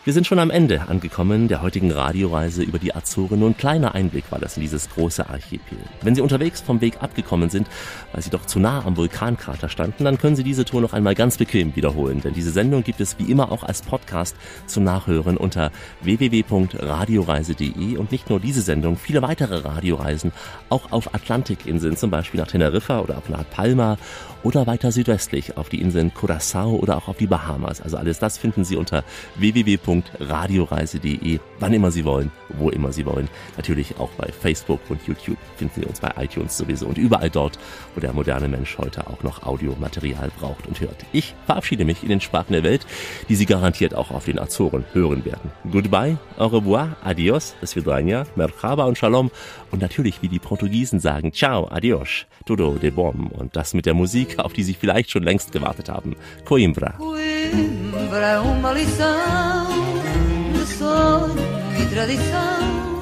Wir sind schon am Ende angekommen der heutigen Radioreise über die Azoren. Nur ein kleiner Einblick war das in dieses große Archipel. Wenn Sie unterwegs vom Weg abgekommen sind, weil Sie doch zu nah am Vulkankrater standen, dann können Sie diese Tour noch einmal ganz bequem wiederholen. Denn diese Sendung gibt es wie immer auch als Podcast zum Nachhören unter www.radioreise.de und nicht nur diese Sendung, viele weitere Radioreisen auch auf Atlantikinseln, zum Beispiel nach Teneriffa oder auf nach Palma oder weiter südwestlich auf die Inseln Curacao oder auch auf die Bahamas. Also alles das finden Sie unter www.radioreise.de, wann immer Sie wollen, wo immer Sie wollen. Natürlich auch bei Facebook und YouTube finden Sie uns bei iTunes sowieso und überall dort, wo der moderne Mensch heute auch noch Audiomaterial braucht und hört. Ich verabschiede mich in den Sprachen der Welt, die Sie garantiert auch auf den Azoren hören werden. Goodbye, au revoir, adios, das vidania, merhaba und shalom und natürlich, wie die Portugiesen sagen, ciao, adios, todo de bom und das mit der Musik, auf die Sie vielleicht schon längst gewartet haben. Coimbra. Coimbra é uma lição de sonho e tradição.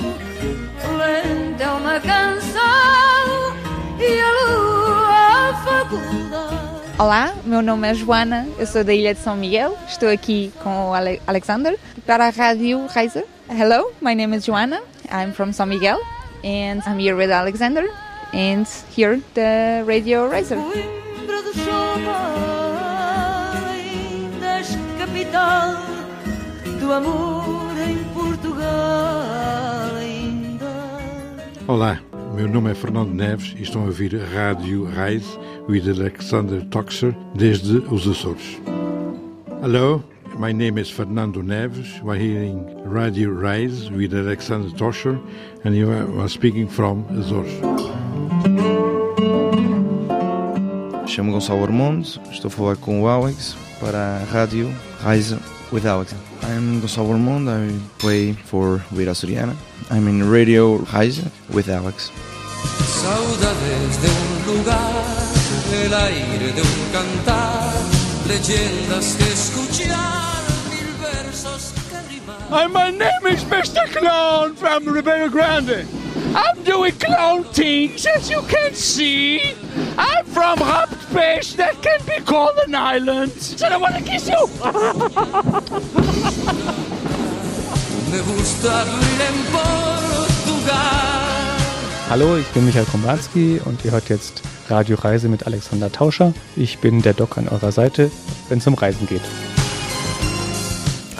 Lenta é uma canção e a lua a faculdade. Olá, meu nome é Joana, eu sou da Ilha de São Miguel, estou aqui com o Ale- Alexander para a Rádio Reiser. Hello, my name is Joana, I'm from São Miguel and I'm here with Alexander and here the Radio Reiser. Do Chopin, das capital do amor em Portugal ainda. Olá, meu nome é Fernando Neves e estão a ouvir Rádio Rise with Alexander Toxer desde os Açores. Hello, my name is Fernando Neves. We're hearing Radio Rise with Alexander Toxer and you are speaking from Azores. Chamo Gonçalo Armando, estou a falar com o Alex para a rádio Rise with Alex. I'm Gonçalo Armando, I play for Lira Soriana. I'm in Radio Rise with Alex. Saudades de un lugar, el aire de un cantar, leyendas que escuchar, mil versos que rimar. Hi, my name is Mr. Clown from Ribeira Grande. I'm doing clown things, as you can see. I'm from Rappesh, that can be called an island. So I want to kiss you. Me gusta vivir en Portugal. Hallo, ich bin Michael Kombarski und ihr hört jetzt Radio Reise mit Alexander Tauscher. Ich bin der Doc an eurer Seite, wenn es um Reisen geht.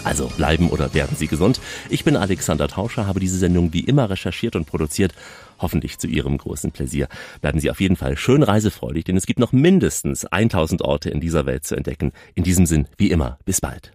Also bleiben oder werden Sie gesund. Ich bin Alexander Tauscher, habe diese Sendung wie immer recherchiert und produziert. Hoffentlich zu Ihrem großen Pläsier. Bleiben Sie auf jeden Fall schön reisefreudig, denn es gibt noch mindestens 1000 Orte in dieser Welt zu entdecken. In diesem Sinn, wie immer, bis bald.